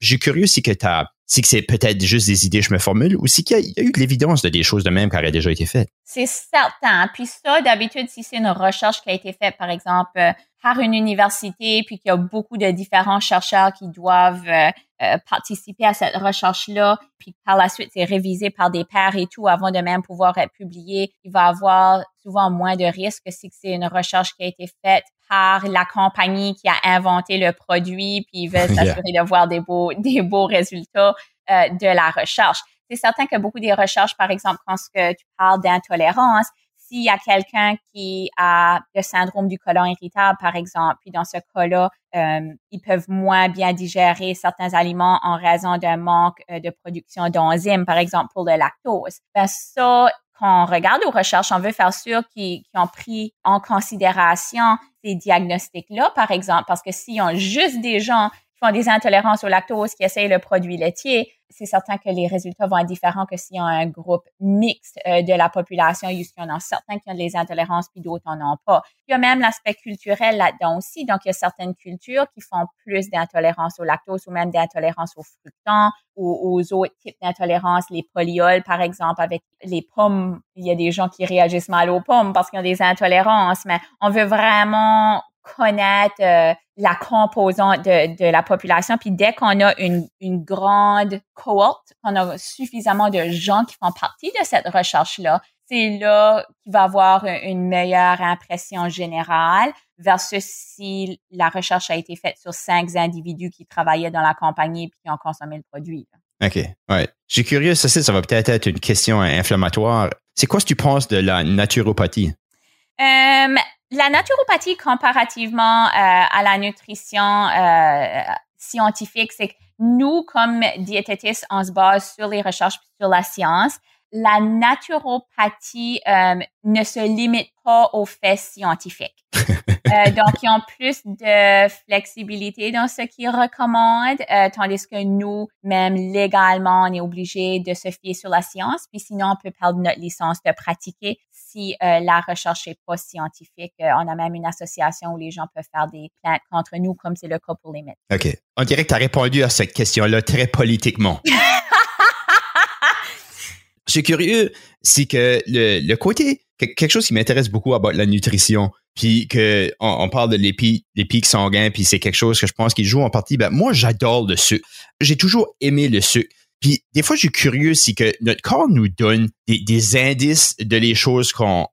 J'ai curieux si que tu as si que c'est peut-être juste des idées, je me formule, ou si qu'il y, a eu de l'évidence de des choses de même qui auraient déjà été faites. C'est certain. Puis ça, d'habitude, si c'est une recherche qui a été faite, par exemple, euh, par une université, puis qu'il y a beaucoup de différents chercheurs qui doivent euh, euh, participer à cette recherche-là, puis par la suite, c'est révisé par des pairs et tout avant de même pouvoir être publié, il va avoir souvent moins de risques si c'est une recherche qui a été faite par la compagnie qui a inventé le produit, puis ils veulent s'assurer de voir des beaux, des beaux résultats euh, de la recherche. C'est certain que beaucoup des recherches, par exemple, quand tu parles d'intolérance, s'il y a quelqu'un qui a le syndrome du côlon irritable, par exemple, puis dans ce cas-là, euh, ils peuvent moins bien digérer certains aliments en raison d'un manque euh, de production d'enzymes, par exemple pour le lactose. Ben ça, on regarde aux recherches, on veut faire sûr qu'ils ont pris en considération ces diagnostics-là, par exemple, parce que s'ils ont juste des gens font des intolérances au lactose, qui essayent le produit laitier, c'est certain que les résultats vont être différents que s'il y a un groupe mixte euh, de la population. Il y en a certains qui ont des intolérances, puis d'autres n'en ont pas. Il y a même l'aspect culturel là-dedans aussi. Donc, il y a certaines cultures qui font plus d'intolérance au lactose ou même d'intolérance aux fructans ou aux autres types d'intolérance, les polyols, par exemple, avec les pommes. Il y a des gens qui réagissent mal aux pommes parce qu'ils ont des intolérances, mais on veut vraiment connaître euh, la composante de, de, la population. Puis dès qu'on a une, une grande cohorte, qu'on a suffisamment de gens qui font partie de cette recherche-là, c'est là qu'il va avoir une meilleure impression générale versus si la recherche a été faite sur cinq individus qui travaillaient dans la compagnie puis qui ont consommé le produit. OK. Ouais. J'ai curieux, ça, ça va peut-être être une question inflammatoire. C'est quoi ce que tu penses de la naturopathie? Euh, la naturopathie comparativement euh, à la nutrition euh, scientifique, c'est que nous, comme diététistes, on se base sur les recherches sur la science. La naturopathie euh, ne se limite pas aux faits scientifiques. Euh, donc, ils ont plus de flexibilité dans ce qu'ils recommandent, euh, tandis que nous, même légalement, on est obligé de se fier sur la science. Puis sinon, on peut perdre notre licence de pratiquer si euh, la recherche n'est pas scientifique. on a même une association où les gens peuvent faire des plaintes contre nous, comme c'est le cas pour les médecins. OK. On dirait que tu as répondu à cette question-là très politiquement. Suis curieux, c'est que le, le côté, quelque chose qui m'intéresse beaucoup à la nutrition, puis que on, parle de les, pics sanguins, puis c'est quelque chose que je pense qu'il joue en partie. Ben moi, j'adore le sucre. J'ai toujours aimé le sucre. Puis des fois, je suis curieux si que notre corps nous donne des, indices de les choses qu'on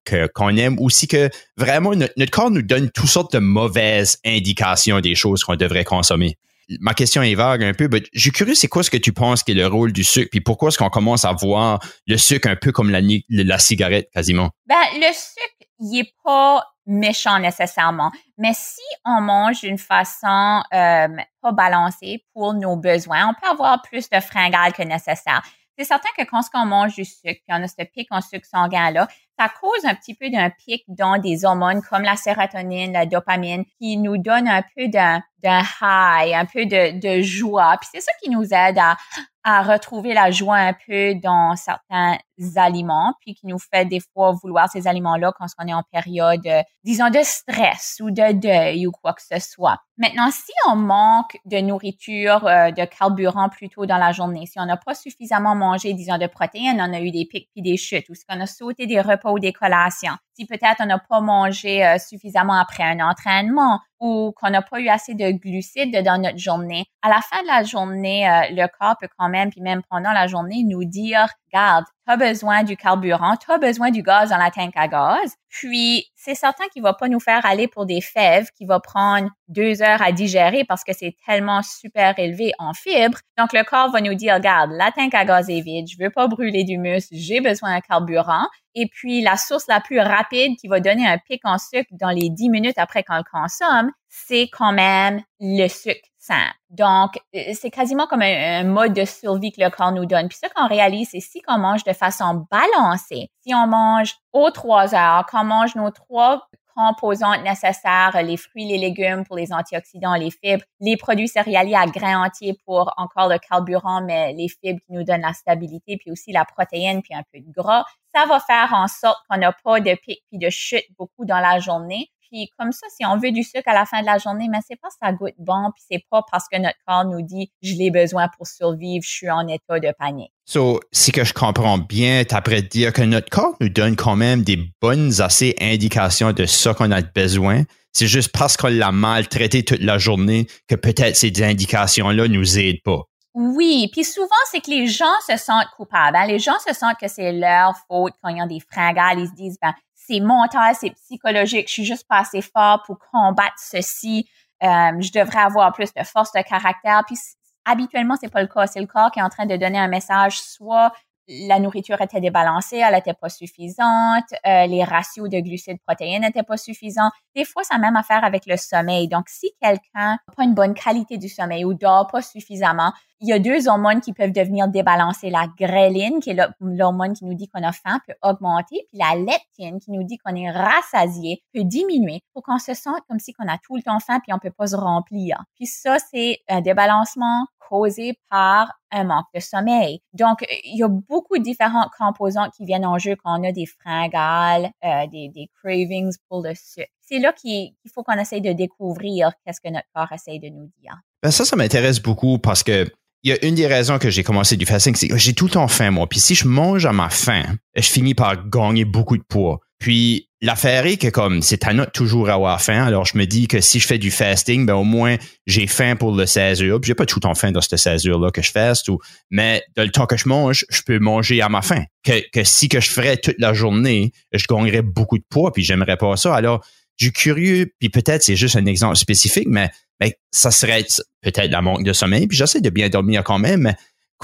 aime ou si que vraiment notre corps nous donne toutes sortes de mauvaises indications des choses qu'on devrait consommer ma question est vague un peu, mais je suis curieux, c'est quoi ce que tu penses qui est le rôle du sucre, puis pourquoi est-ce qu'on commence à voir le sucre un peu comme la, cigarette quasiment? Ben, le sucre, il est pas méchant nécessairement. Mais si on mange d'une façon euh, pas balancée pour nos besoins, on peut avoir plus de fringales que nécessaire. C'est certain que quand on mange du sucre, puis on a ce pic en sucre sanguin là, ça cause un petit peu d'un pic dans des hormones comme la sérotonine, la dopamine, qui nous donne un peu d'un high, un peu de, de joie. Puis c'est ça qui nous aide à, à retrouver la joie un peu dans certains aliments, puis qui nous fait des fois vouloir ces aliments-là quand on est en période, euh, disons, de stress ou de deuil ou quoi que ce soit. Maintenant, si on manque de nourriture, euh, de carburant plutôt dans la journée, si on n'a pas suffisamment mangé, disons, de protéines, on a eu des pics puis des chutes, ou si on a sauté des repas ou des collations, si peut-être on n'a pas mangé euh, suffisamment après un entraînement ou qu'on n'a pas eu assez de glucides dans notre journée, à la fin de la journée, le corps peut quand même, puis même pendant la journée, nous dire, garde, tu as besoin du carburant, tu as besoin du gaz dans la tank à gaz. Puis, c'est certain qu'il va pas nous faire aller pour des fèves qui va prendre deux heures à digérer parce que c'est tellement super élevé en fibres. Donc, le corps va nous dire, regarde, la tank à gaz est vide, je veux pas brûler du muscle, j'ai besoin d'un carburant. Et puis, la source la plus rapide qui va donner un pic en sucre dans les dix minutes après qu'on le consomme, c'est quand même le sucre simple. Donc, euh, c'est quasiment comme un, mode de survie que le corps nous donne. Puis ça qu'on réalise, c'est si on mange de façon balancée, si on mange aux trois heures, qu'on mange nos trois composantes nécessaires, les fruits, les légumes pour les antioxydants, les fibres, les produits céréaliers à grains entiers pour encore le carburant, mais les fibres qui nous donnent la stabilité, puis aussi la protéine, puis un peu de gras. Ça va faire en sorte qu'on n'a pas de pic puis de chute beaucoup dans la journée. Puis comme ça, si on veut du sucre à la fin de la journée, mais c'est pas ça goûte bon, puis c'est pas parce que notre corps nous dit je l'ai besoin pour survivre, je suis en état de panique. So, si que je comprends bien, tu de dire que notre corps nous donne quand même des bonnes assez indications de ce qu'on a besoin. C'est juste parce qu'on l'a maltraité toute la journée que peut-être ces indications-là nous aident pas. Oui, puis souvent, c'est que les gens se sentent coupables. Hein. Les gens se sentent que c'est leur faute quand ils ont des fringales. Ils se disent, ben, c'est mental, c'est psychologique. Je suis juste pas assez fort pour combattre ceci. Euh, je devrais avoir plus de force de caractère. Puis habituellement, c'est pas le cas. C'est le corps qui est en train de donner un message, soit la nourriture était débalancée, elle n'était pas suffisante, euh, les ratios de glucides protéines n'étaient pas suffisants. Des fois, ça a même affaire avec le sommeil. Donc, si quelqu'un n'a pas une bonne qualité du sommeil ou dort pas suffisamment, il y a deux hormones qui peuvent devenir débalancées. La gréline, qui est l'hormone qui nous dit qu'on a faim, peut augmenter, puis la leptine, qui nous dit qu'on est rassasié, peut diminuer pour qu'on se sente comme si qu'on a tout le temps faim, puis on peut pas se remplir. Puis ça, c'est un débalancement causé par un manque de sommeil. Donc, il y a beaucoup de différentes composantes qui viennent en jeu quand on a des fringales, euh, des, des cravings pour le sucre. C'est là qu'il faut qu'on essaye de découvrir qu'est-ce que notre corps essaye de nous dire. Ben ça, ça m'intéresse beaucoup parce que il y a une des raisons que j'ai commencé du fasting, c'est que j'ai tout le temps faim, moi. Puis si je mange à ma faim, je finis par gagner beaucoup de poids. Puis l'affaire est que comme c'est à notre toujours avoir faim, alors je me dis que si je fais du fasting, ben au moins j'ai faim pour le 16 heures. J'ai pas tout temps faim dans cette 16 heures là que je faste, ou, mais dans le temps que je mange, je peux manger à ma faim. Que, que si que je ferais toute la journée, je gagnerais beaucoup de poids, puis j'aimerais pas ça. Alors je suis curieux, puis peut-être c'est juste un exemple spécifique, mais, mais ça serait peut-être la manque de sommeil, puis j'essaie de bien dormir quand même, mais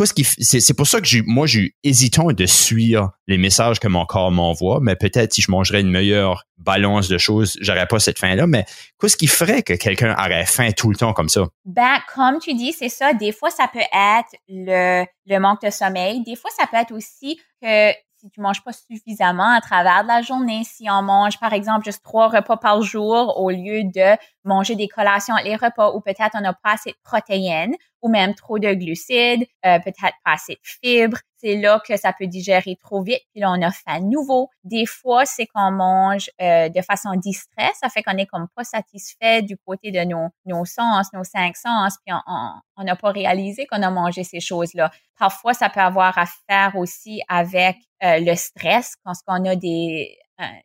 c'est pour ça que moi j'ai hésitant de suivre les messages que mon corps m'envoie mais peut-être si je mangerais une meilleure balance de choses j'aurais pas cette faim là mais qu'est-ce qui ferait que quelqu'un aurait faim tout le temps comme ça? Ben comme tu dis c'est ça. Des fois ça peut être le manque de sommeil. Des fois ça peut être aussi que si tu manges pas suffisamment à travers la journée, si on mange par exemple juste trois repas par jour au lieu de manger des collations les repas ou peut-être on n'a pas assez de protéines ou même trop de glucides, euh, peut-être pas assez de fibres. C'est là que ça peut digérer trop vite, puis là on a faim nouveau. Des fois, c'est qu'on mange euh, de façon distrait, ça fait qu'on est comme pas satisfait du côté de nos, nos sens, nos cinq sens, puis on n'a pas réalisé qu'on a mangé ces choses-là. Parfois, ça peut avoir à faire aussi avec euh, le stress, quand on a des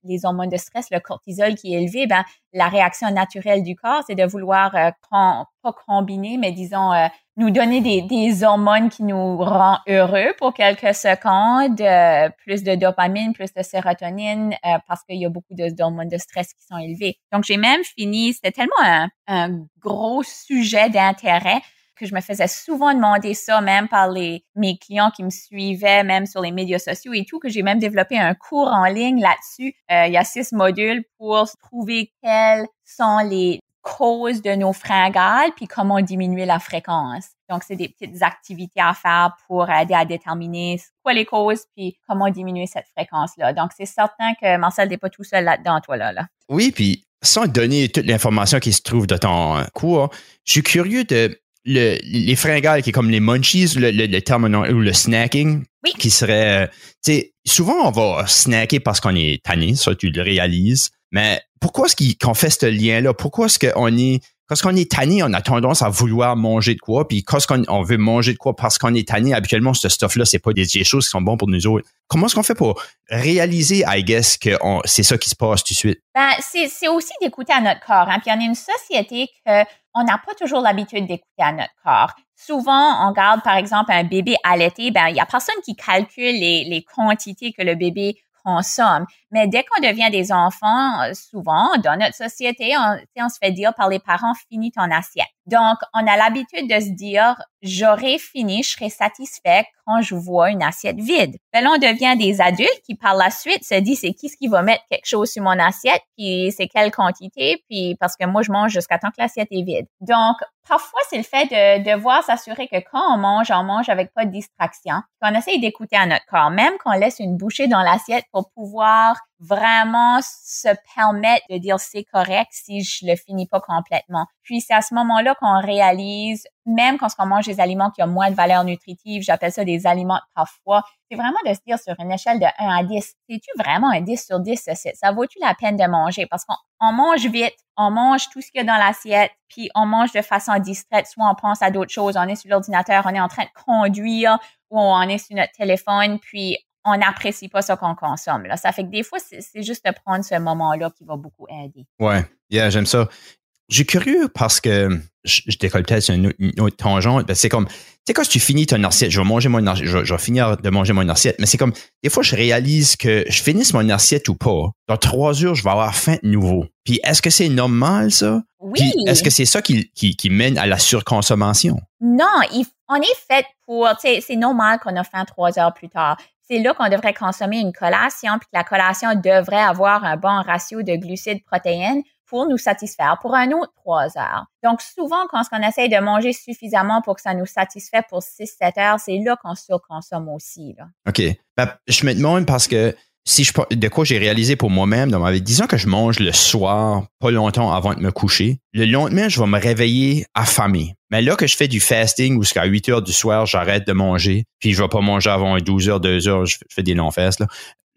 les hormones de stress, le cortisol qui est élevé, ben la réaction naturelle du corps, c'est de vouloir euh, pas combiner, mais disons euh, nous donner des, des, hormones qui nous rendent heureux pour quelques secondes, euh, plus de dopamine, plus de sérotonine, parce qu'il y a beaucoup d'hormones de, stress qui sont élevées. Donc j'ai même fini, c'était tellement un, un gros sujet d'intérêt que je me faisais souvent demander ça, même par les, mes clients qui me suivaient, même sur les médias sociaux et tout, que j'ai même développé un cours en ligne là-dessus. Euh, il y a six modules pour trouver quelles sont les causes de nos fringales, puis comment diminuer la fréquence. Donc, c'est des petites activités à faire pour aider à déterminer quoi les causes, puis comment diminuer cette fréquence-là. Donc, c'est certain que Marcel n'est pas tout seul là-dedans, toi, là. là. Oui, puis sans donner toute l'information qui se trouve dans ton cours, je suis curieux de le, les fringales qui est comme les munchies, le, le, terme ou le snacking, qui serait, euh, tu sais, souvent on va snacker parce qu'on est tanné, ça tu le réalises, mais pourquoi est-ce qu'on fait ce lien-là? Pourquoi est-ce qu'on est, quand on est tanné, on a tendance à vouloir manger de quoi, puis quand on, veut manger de quoi parce qu'on est tanné, habituellement, ce stuff-là, c'est pas des, choses qui sont bonnes pour nous autres. Comment est-ce qu'on fait pour réaliser, I guess, que c'est ça qui se passe tout de suite? Ben, c'est aussi d'écouter à notre corps. Hein? Puis on est une société que on n'a pas toujours l'habitude d'écouter à notre corps. Souvent, on regarde, par exemple, un bébé allaité, ben, il y a personne qui calcule les, les quantités que le bébé consomme. Mais dès qu'on devient des enfants, euh, souvent, dans notre société, on, on se fait dire par les parents, finis ton assiette. Donc, on a l'habitude de se dire, j'aurai fini, je serai satisfait quand je vois une assiette vide. Ben là, on devient des adultes qui, par la suite, se disent, c'est qui ce qui va mettre quelque chose sur mon assiette, puis c'est quelle quantité, puis parce que moi, je mange jusqu'à temps que l'assiette est vide. Donc, parfois, c'est le fait de devoir s'assurer que quand on mange, on mange avec pas de distraction, qu'on essaye d'écouter à notre corps, même qu'on laisse une bouchée dans l'assiette pour pouvoir vraiment se permettre de dire c'est correct si je le finis pas complètement. Puis c'est à ce moment-là qu'on réalise, même quand on mange des aliments qui ont moins de valeur nutritive, j'appelle ça des aliments parfois, c'est vraiment de se dire sur une échelle de 1 à 10, c'est-tu vraiment un 10 sur 10 Ça vaut-tu la peine de manger? Parce qu'on mange vite, on mange tout ce qu'il y a dans l'assiette, puis on mange de façon distraite, soit on pense à d'autres choses, on est sur l'ordinateur, on est en train de conduire, ou on est sur notre téléphone, puis on n'apprécie pas ce qu'on consomme. Là. Ça fait que des fois, c'est juste de prendre ce moment-là qui va beaucoup aider. Ouais, yeah, j'aime ça. J'ai curieux parce que je, décolle peut-être sur une, autre tangente. Ben, c'est comme, tu sais, quand tu finis ton assiette, je vais manger mon assiette, je, vais finir de manger mon assiette, mais c'est comme, des fois, je réalise que je finisse mon assiette ou pas. Dans trois heures, je vais avoir faim de nouveau. Puis, est-ce que c'est normal, ça? Oui. est-ce que c'est ça qui, qui, qui, mène à la surconsommation? Non, on est fait pour, tu sais, c'est normal qu'on a faim trois heures plus tard c'est là qu'on devrait consommer une collation, puis que la collation devrait avoir un bon ratio de glucides-protéines pour nous satisfaire pour un autre trois heures. Donc, souvent, quand on essaie de manger suffisamment pour que ça nous satisfait pour 6-7 heures, c'est là qu'on surconsomme aussi. OK. Ben, je me demande parce que si je de quoi j'ai réalisé pour moi-même dans ma vie, disons que je mange le soir, pas longtemps avant de me coucher, le lendemain, je vais me réveiller affamé. Mais là que je fais du fasting ou jusqu'à 8 heures du soir, j'arrête de manger, puis je vais pas manger avant 12 heures, 2 heures, je fais des longs fastes, là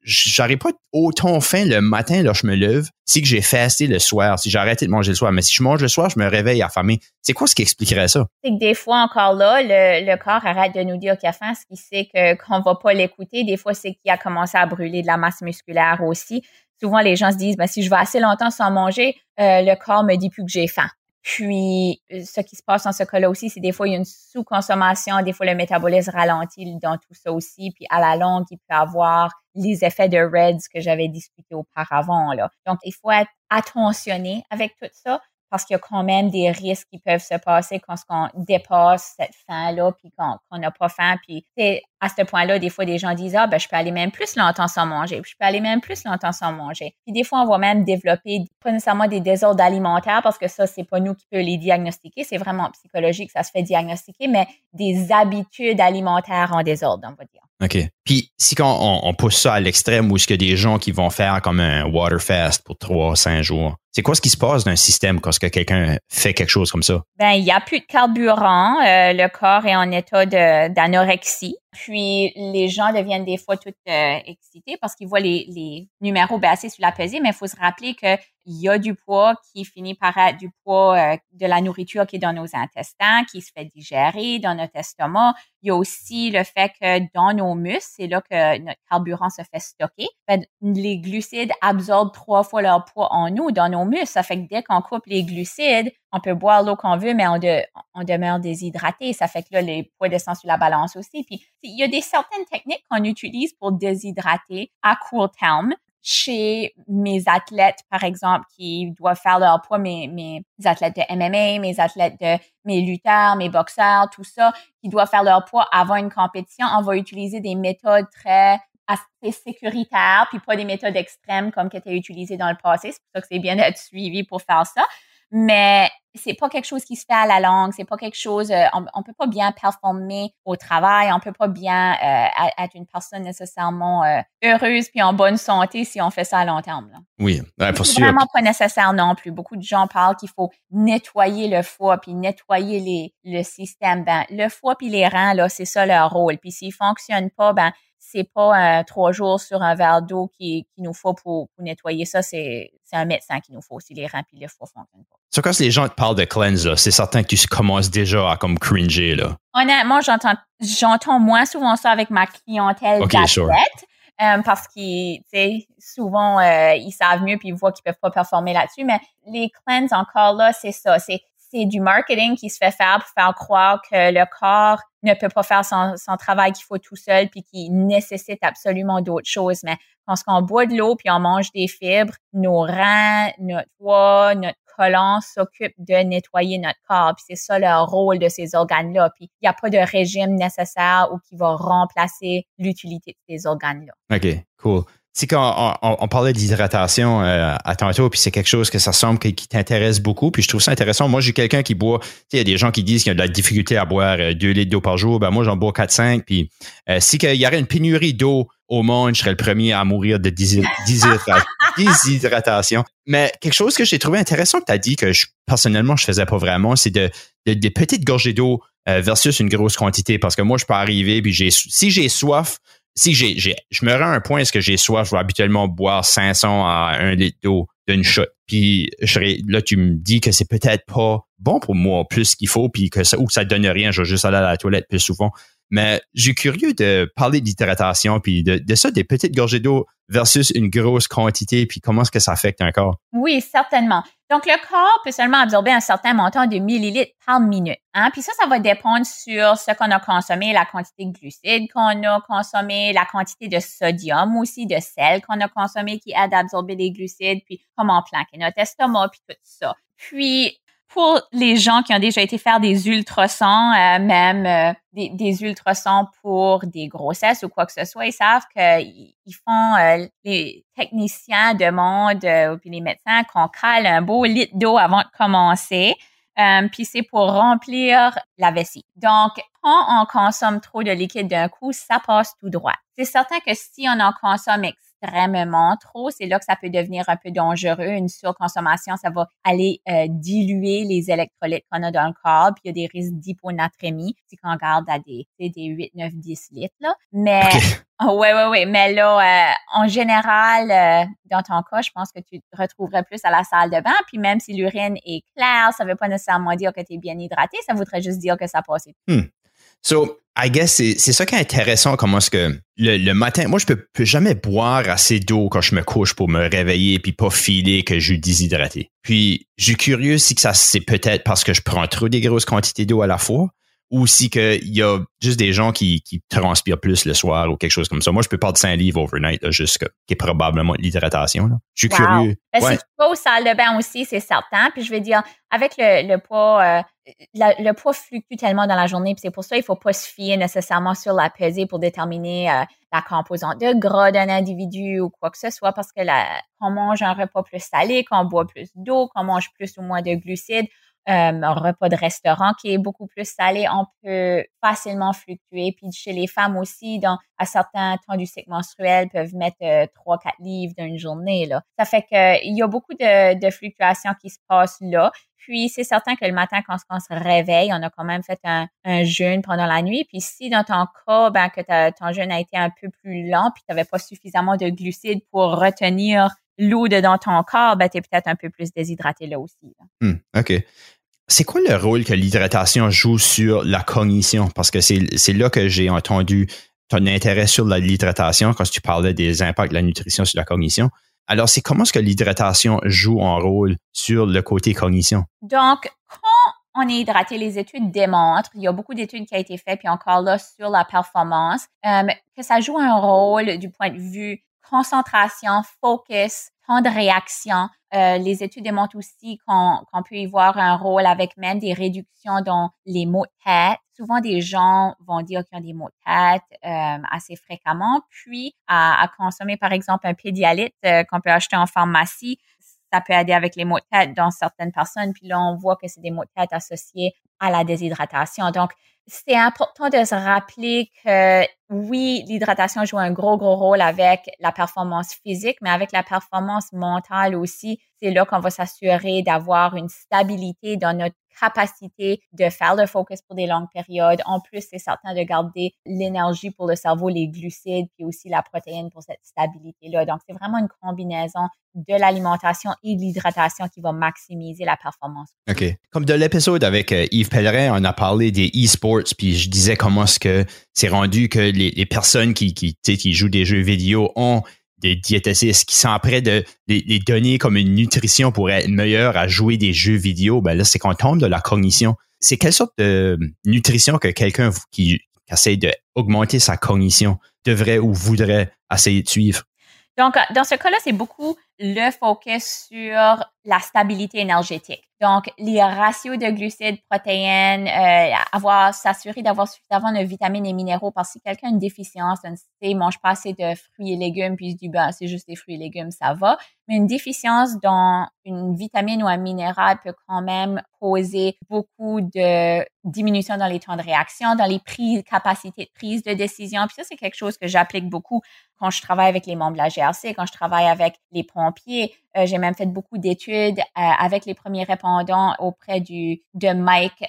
j'aurais pas autant faim le matin là je me lève si que j'ai fasté le soir, si j'ai arrêté de manger le soir. Mais si je mange le soir, je me réveille affamé. C'est quoi ce qui expliquerait ça? C'est que des fois encore là, le, le corps arrête de nous dire qu'il a faim, ce qui sait que qu'on va pas l'écouter. Des fois, c'est qu'il a commencé à brûler de la masse musculaire aussi. Souvent, les gens se disent, ben, si je vais assez longtemps sans manger, euh, le corps me dit plus que j'ai faim. Puis, euh, ce qui se passe dans ce cas-là aussi, c'est des fois, il y a une sous-consommation, des fois, le métabolisme ralentit dans tout ça aussi. Puis, à la longue, il peut avoir les effets de REDS que j'avais discuté auparavant. Là. Donc, il faut être attentionné avec tout ça parce qu'il y a quand même des risques qui peuvent se passer quand on dépasse cette faim-là, puis qu'on n'a pas faim. Puis à ce point-là, des fois, des gens disent Ah, ben, je peux aller même plus longtemps sans manger, puis je peux aller même plus longtemps sans manger. Puis des fois, on va même développer pas nécessairement des désordres alimentaires parce que ça, c'est pas nous qui peut les diagnostiquer, c'est vraiment psychologique, ça se fait diagnostiquer, mais des habitudes alimentaires en désordre, on va dire. OK. Puis si on, on pousse ça à l'extrême où est-ce a des gens qui vont faire comme un water fast pour trois, cinq jours, C'est quoi ce qui se passe dans un système quand quelqu'un fait quelque chose comme ça? Ben, il n'y a plus de carburant. Euh, le corps est en état d'anorexie. Puis les gens deviennent des fois tout euh, excités parce qu'ils voient les, les, numéros baisser sur la pesée, mais il faut se rappeler qu'il y a du poids qui finit par être du poids euh, de la nourriture qui est dans nos intestins, qui se fait digérer dans notre estomac. Il y a aussi le fait que dans nos muscles, c'est là que notre carburant se fait stocker. les glucides absorbent trois fois leur poids en nous, dans nos Ça fait que dès qu'on coupe les glucides, on peut boire l'eau qu'on veut, mais on, on, demeure déshydraté. Ça fait que là, les poids descendent sur la balance aussi. Puis, il y a des certaines techniques qu'on utilise pour déshydrater à court terme. Chez mes athlètes, par exemple, qui doivent faire leur poids, mes, mes athlètes de MMA, mes athlètes de mes lutteurs, mes boxeurs, tout ça, qui doivent faire leur poids avant une compétition, on va utiliser des méthodes très assez sécuritaires, puis pas des méthodes extrêmes comme qui étaient utilisées dans le passé. C'est pour ça que c'est bien d'être suivi pour faire ça mais c'est pas quelque chose qui se fait à la langue, c'est pas quelque chose, euh, on, on, peut pas bien performer au travail, on peut pas bien euh, être une personne nécessairement euh, heureuse puis en bonne santé si on fait ça à long terme. Là. Oui, pour sûr. vraiment pas nécessaire non plus. Beaucoup de gens parlent qu'il faut nettoyer le foie puis nettoyer les, le système. Ben, le foie puis les reins là, c'est ça leur rôle. Puis s'ils fonctionnent pas, ben c'est pas trois jours sur un verre d'eau qui, qui nous faut pour, pour nettoyer ça, c'est un médecin qui nous faut si les reins puis le foie fonctionnent pas. So, quand les gens te parlent de cleanse, c'est certain que tu commences déjà à comme cringer. Là. Honnêtement, j'entends, j'entends moins souvent ça avec ma clientèle okay, sure. euh, parce qu'ils, souvent, euh, ils savent mieux puis ils voient qu'ils peuvent pas performer là-dessus. Mais les cleanses, encore là, c'est ça. C'est, c'est du marketing qui se fait faire pour faire croire que le corps ne peut pas faire son, travail qu'il faut tout seul puis qu'il nécessite absolument d'autres choses. Mais quand on boit de l'eau puis on mange des fibres, nos reins, notre foie, notre colon s'occupe de nettoyer notre corps. C'est ça le rôle de ces organes-là. Il n'y a pas de régime nécessaire ou qui va remplacer l'utilité de ces organes-là. OK, cool. C'est quand on, parlait d'hydratation euh, à tantôt, puis c'est quelque chose que ça semble qui, t'intéresse beaucoup, puis je trouve ça intéressant. Moi, j'ai quelqu'un qui boit, tu sais, il y a des gens qui disent qu'il y a de la difficulté à boire 2 euh, litres d'eau par jour. Ben moi, j'en bois 4-5, puis euh, si il y aurait une pénurie d'eau au monde, je serais le premier à mourir de déshydratation. Mais quelque chose que j'ai trouvé intéressant que tu as dit, que je, personnellement, je faisais pas vraiment, c'est de, des petites gorgées d'eau versus une grosse quantité. Parce que moi, je peux arriver, puis j'ai, si j'ai soif, si j'ai, je me rends à un point, est-ce que j'ai soif, je vais habituellement boire 500 à 1 litre d'eau d'une shot. Puis je, là, tu me dis que c'est peut-être pas bon pour moi plus qu'il faut, puis que ça, ou ça donne rien, je vais juste aller à la toilette plus souvent. Mais j'ai curieux de parler d'hydratation, puis de, ça, des petites gorgées d'eau versus une grosse quantité, puis comment est-ce que ça affecte un corps? Oui, certainement. Donc, le corps peut seulement absorber un certain montant de millilitres par minute. Hein? Puis ça, ça va dépendre sur ce qu'on a consommé, la quantité de glucides qu'on a consommé, la quantité de sodium aussi, de sel qu'on a consommé qui aide à absorber les glucides, puis comment planquer notre estomac, puis tout ça. Puis, pour les gens qui ont déjà été faire des ultrasons, euh, même euh, des, ultrasons pour des grossesses ou quoi que ce soit, ils savent qu'ils font, euh, les techniciens demandent, ou puis les médecins, qu'on cale un beau litre d'eau avant de commencer. puis c'est pour remplir la vessie. Donc, quand on consomme trop de liquide d'un coup, ça passe tout droit. C'est certain que si on en consomme extrêmement trop, c'est là que ça peut devenir un peu dangereux. Une surconsommation, ça va aller euh, diluer les électrolytes qu'on a dans le corps, puis il y a des risques d'hyponatrémie, si on regarde à des, des 8, 9, 10 litres. Là. Mais oui, oui, oui. Mais là, euh, en général, euh, dans ton cas, je pense que tu te retrouverais plus à la salle de bain. Puis même si l'urine est claire, ça ne veut pas nécessairement dire que tu es bien hydraté, ça voudrait juste dire que ça passe. Hmm. So, I guess c'est ça qui est intéressant, comment est-ce que le, matin, moi, je peux, peux jamais boire assez d'eau quand je me couche pour me réveiller puis pas filer que je suis déshydraté. Puis, je suis curieux si que ça, c'est peut-être parce que je prends trop des grosses quantités d'eau à la fois ou si qu'il y a juste des gens qui, qui transpirent plus le soir ou quelque chose comme ça. Moi, je peux pas de 5 livres overnight, là, juste que, qui est probablement l'hydratation. Je suis curieux. Ben, Si tu vas aux salles de bain aussi, c'est certain. Puis je vais dire, avec le, le poids, euh, le poids fluctue tellement dans la journée, puis c'est pour ça qu'il faut pas se fier nécessairement sur la pesée pour déterminer euh, la composante de gras d'un individu ou quoi que ce soit, parce que la, qu'on mange un repas plus salé, qu'on boit plus d'eau, qu'on mange plus ou moins de glucides, un repas de restaurant qui est beaucoup plus salé, on peut facilement fluctuer. Puis chez les femmes aussi, à certains temps du cycle menstruel, peuvent mettre trois, 4 livres d'une journée. Là. Ça fait qu'il y a beaucoup de, fluctuations qui se passent là. Puis, c'est certain que le matin, quand on se réveille, on a quand même fait un, jeûne pendant la nuit. Puis, si dans ton cas, ben, que ton jeûne a été un peu plus lent, puis tu n'avais pas suffisamment de glucides pour retenir l'eau dans ton corps, ben, tu es peut-être un peu plus déshydraté là aussi. Hmm, OK. C'est quoi le rôle que l'hydratation joue sur la cognition? Parce que c'est là que j'ai entendu ton intérêt sur l'hydratation quand tu parlais des impacts de la nutrition sur la cognition. Alors, c'est comment est-ce que l'hydratation joue un rôle sur le côté cognition? Donc, quand on est hydraté, les études démontrent, il y a beaucoup d'études qui ont été faites, puis encore là, sur la performance, euh, que ça joue un rôle du point de vue concentration, focus, temps de réaction. Euh, les études démontrent aussi qu'on peut y voir un rôle avec même des réductions dans les maux de tête. Souvent, des gens vont dire qu'ils ont des maux de tête euh, assez fréquemment, puis à, consommer, par exemple, un pédialyte euh, qu'on peut acheter en pharmacie. Ça peut aider avec les maux de tête dans certaines personnes. Puis là, on voit que c'est des maux de tête associés à la déshydratation. Donc, c'est important de se rappeler que oui, l'hydratation joue un gros, gros rôle avec la performance physique, mais avec la performance mentale aussi, c'est là qu'on va s'assurer d'avoir une stabilité dans notre capacité de faire le focus pour des longues périodes. En plus, c'est certain de garder l'énergie pour le cerveau, les glucides, puis aussi la protéine pour cette stabilité-là. Donc, c'est vraiment une combinaison de l'alimentation et de l'hydratation qui va maximiser la performance. OK. Comme de l'épisode avec euh, Yves Pellerin, on a parlé des e-sports, puis je disais comment est-ce que c'est rendu que les, personnes qui, jouent des jeux vidéo ont des diététistes qui sont prêts de les, donner comme une nutrition pour être meilleur à jouer des jeux vidéo, ben là, c'est qu'on tombe de la cognition. C'est quelle sorte de nutrition que quelqu'un qui, qui essaie d'augmenter sa cognition devrait ou voudrait essayer de suivre? Donc, dans ce cas-là, c'est beaucoup le focus sur la stabilité énergétique. Donc, les ratios de glucides, protéines, euh, avoir s'assurer d'avoir suffisamment de vitamines et minéraux parce que si quelqu'un a une déficience, ne mange pas assez de fruits et légumes, puis dit, ben, c'est juste des fruits et légumes, ça va. Mais une déficience dans une vitamine ou un minéral peut quand même causer beaucoup de diminution dans les temps de réaction, dans les prises, capacités de prise de décision. Puis ça, c'est quelque chose que j'applique beaucoup quand je travaille avec les membres de la GRC, quand je travaille avec les Euh, j'ai même fait beaucoup d'études euh, avec les premiers répondants auprès du de Mike euh,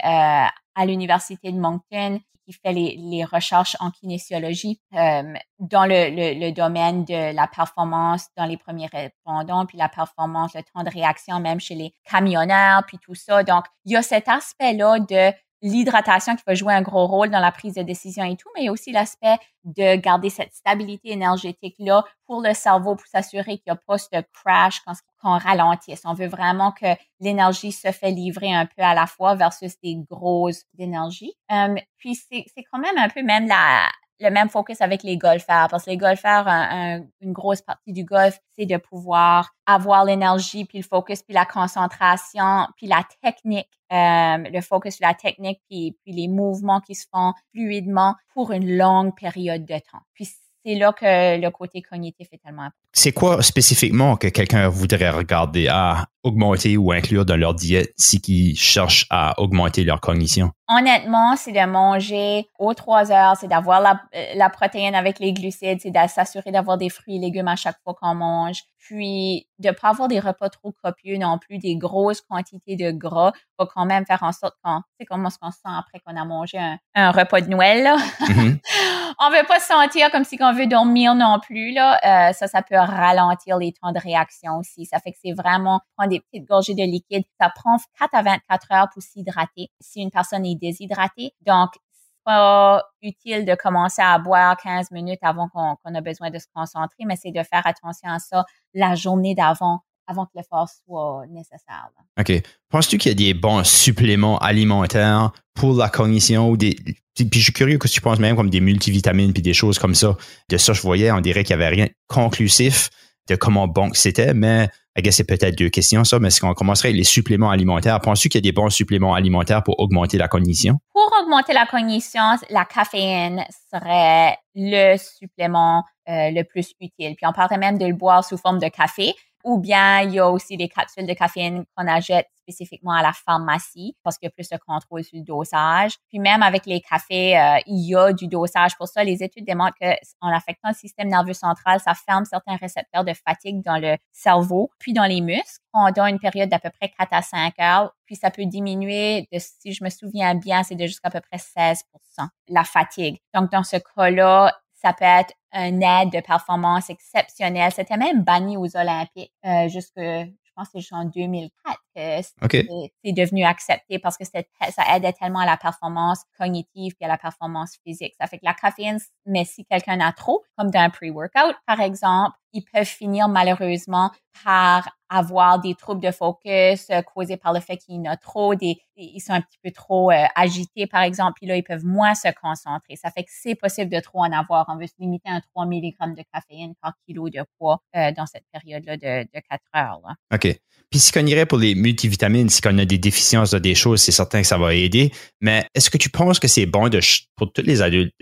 à l'université de Moncton qui fait les, recherches en kinésiologie dans le, le, le, domaine de la performance dans les premiers répondants, puis la performance, le temps de réaction même chez les camionneurs, puis tout ça. Donc, il y a cet aspect-là de l'hydratation qui va jouer un gros rôle dans la prise de décision et tout, mais aussi l'aspect de garder cette stabilité énergétique-là pour le cerveau, pour s'assurer qu'il n'y a pas ce crash quand on ralentisse. On veut vraiment que l'énergie se fait livrer un peu à la fois versus des grosses d'énergie. Euh, puis c'est quand même un peu même la, le même focus avec les golfeurs parce que les golfeurs, une grosse partie du golf, c'est de pouvoir avoir l'énergie, puis le focus, puis la concentration, puis la technique, euh, le focus sur la technique, puis, puis les mouvements qui se font fluidement pour une longue période de temps. Puis c'est là que le côté cognitif est tellement important. C'est quoi spécifiquement que quelqu'un voudrait regarder? À augmenter ou inclure dans leur diète si qu'ils cherchent à augmenter leur cognition? Honnêtement, c'est de manger aux trois heures, c'est d'avoir la, euh, la, protéine avec les glucides, c'est de s'assurer d'avoir des fruits et légumes à chaque fois qu'on mange, puis de pas avoir des repas trop copieux non plus, des grosses quantités de gras va quand même faire en sorte qu'on, c'est comment qu'on se sent après qu'on a mangé un, repas de Noël. Là? Mm-hmm. on veut pas se sentir comme si on veut dormir non plus là. Euh, ça, ça peut ralentir les temps de réaction aussi. Ça fait que c'est vraiment prendre des petites gorgées de liquide. Ça prend 4 à 24 heures pour s'hydrater si une personne est déshydratée. Donc, pas utile de commencer à boire 15 minutes avant qu'on a besoin de se concentrer, mais c'est de faire attention à ça la journée d'avant avant que l'effort soit nécessaire. OK. Penses-tu qu'il y a des bons suppléments alimentaires pour la cognition ou des. Puis je suis curieux que tu penses même comme des multivitamines puis des choses comme ça? De ça, je voyais, on dirait qu'il n'y avait rien conclusif de comment bon c'était, mais c'est peut-être deux questions, ça, mais est-ce qu'on commencerait avec les suppléments alimentaires? Penses-tu qu'il y a des bons suppléments alimentaires pour augmenter la cognition? Pour augmenter la cognition, la caféine serait le supplément euh, le plus utile. Puis on parlerait même de le boire sous forme de café. Ou bien il y a aussi des capsules de caféine qu'on achète spécifiquement à la pharmacie parce qu'il y a plus de contrôle sur le dosage. Puis même avec les cafés, euh, il y a du dosage pour ça. Les études démontrent qu'en affectant le système nerveux central, ça ferme certains récepteurs de fatigue dans le cerveau, puis dans les muscles pendant une période d'à peu près 4 à 5 heures. Puis ça peut diminuer, de, si je me souviens bien, c'est de jusqu'à peu près 16% la fatigue. Donc dans ce cas-là, ça peut être un aide de performance exceptionnelle. C'était même banni aux Olympiques euh, jusque, pense que c'est en 2004 que c'est devenu accepté parce que ça aidait tellement à la performance cognitive et à la performance physique. Ça fait que la caféine, mais si quelqu'un a trop, comme dans un pre-workout par exemple, ils peuvent finir malheureusement par avoir des troubles de focus euh, causés par le fait qu'il y en a trop, des, ils sont un petit peu trop euh, agités par exemple, puis là ils peuvent moins se concentrer. Ça fait que c'est possible de trop en avoir. On veut se limiter à 3 mg de caféine par kilo de poids euh, dans cette période-là de, de 4 heures. OK. Puis si qu'on irait pour les multivitamines, si on a des déficiences de des choses, c'est certain que ça va aider. Mais est-ce que tu penses que c'est bon de, pour tous les adultes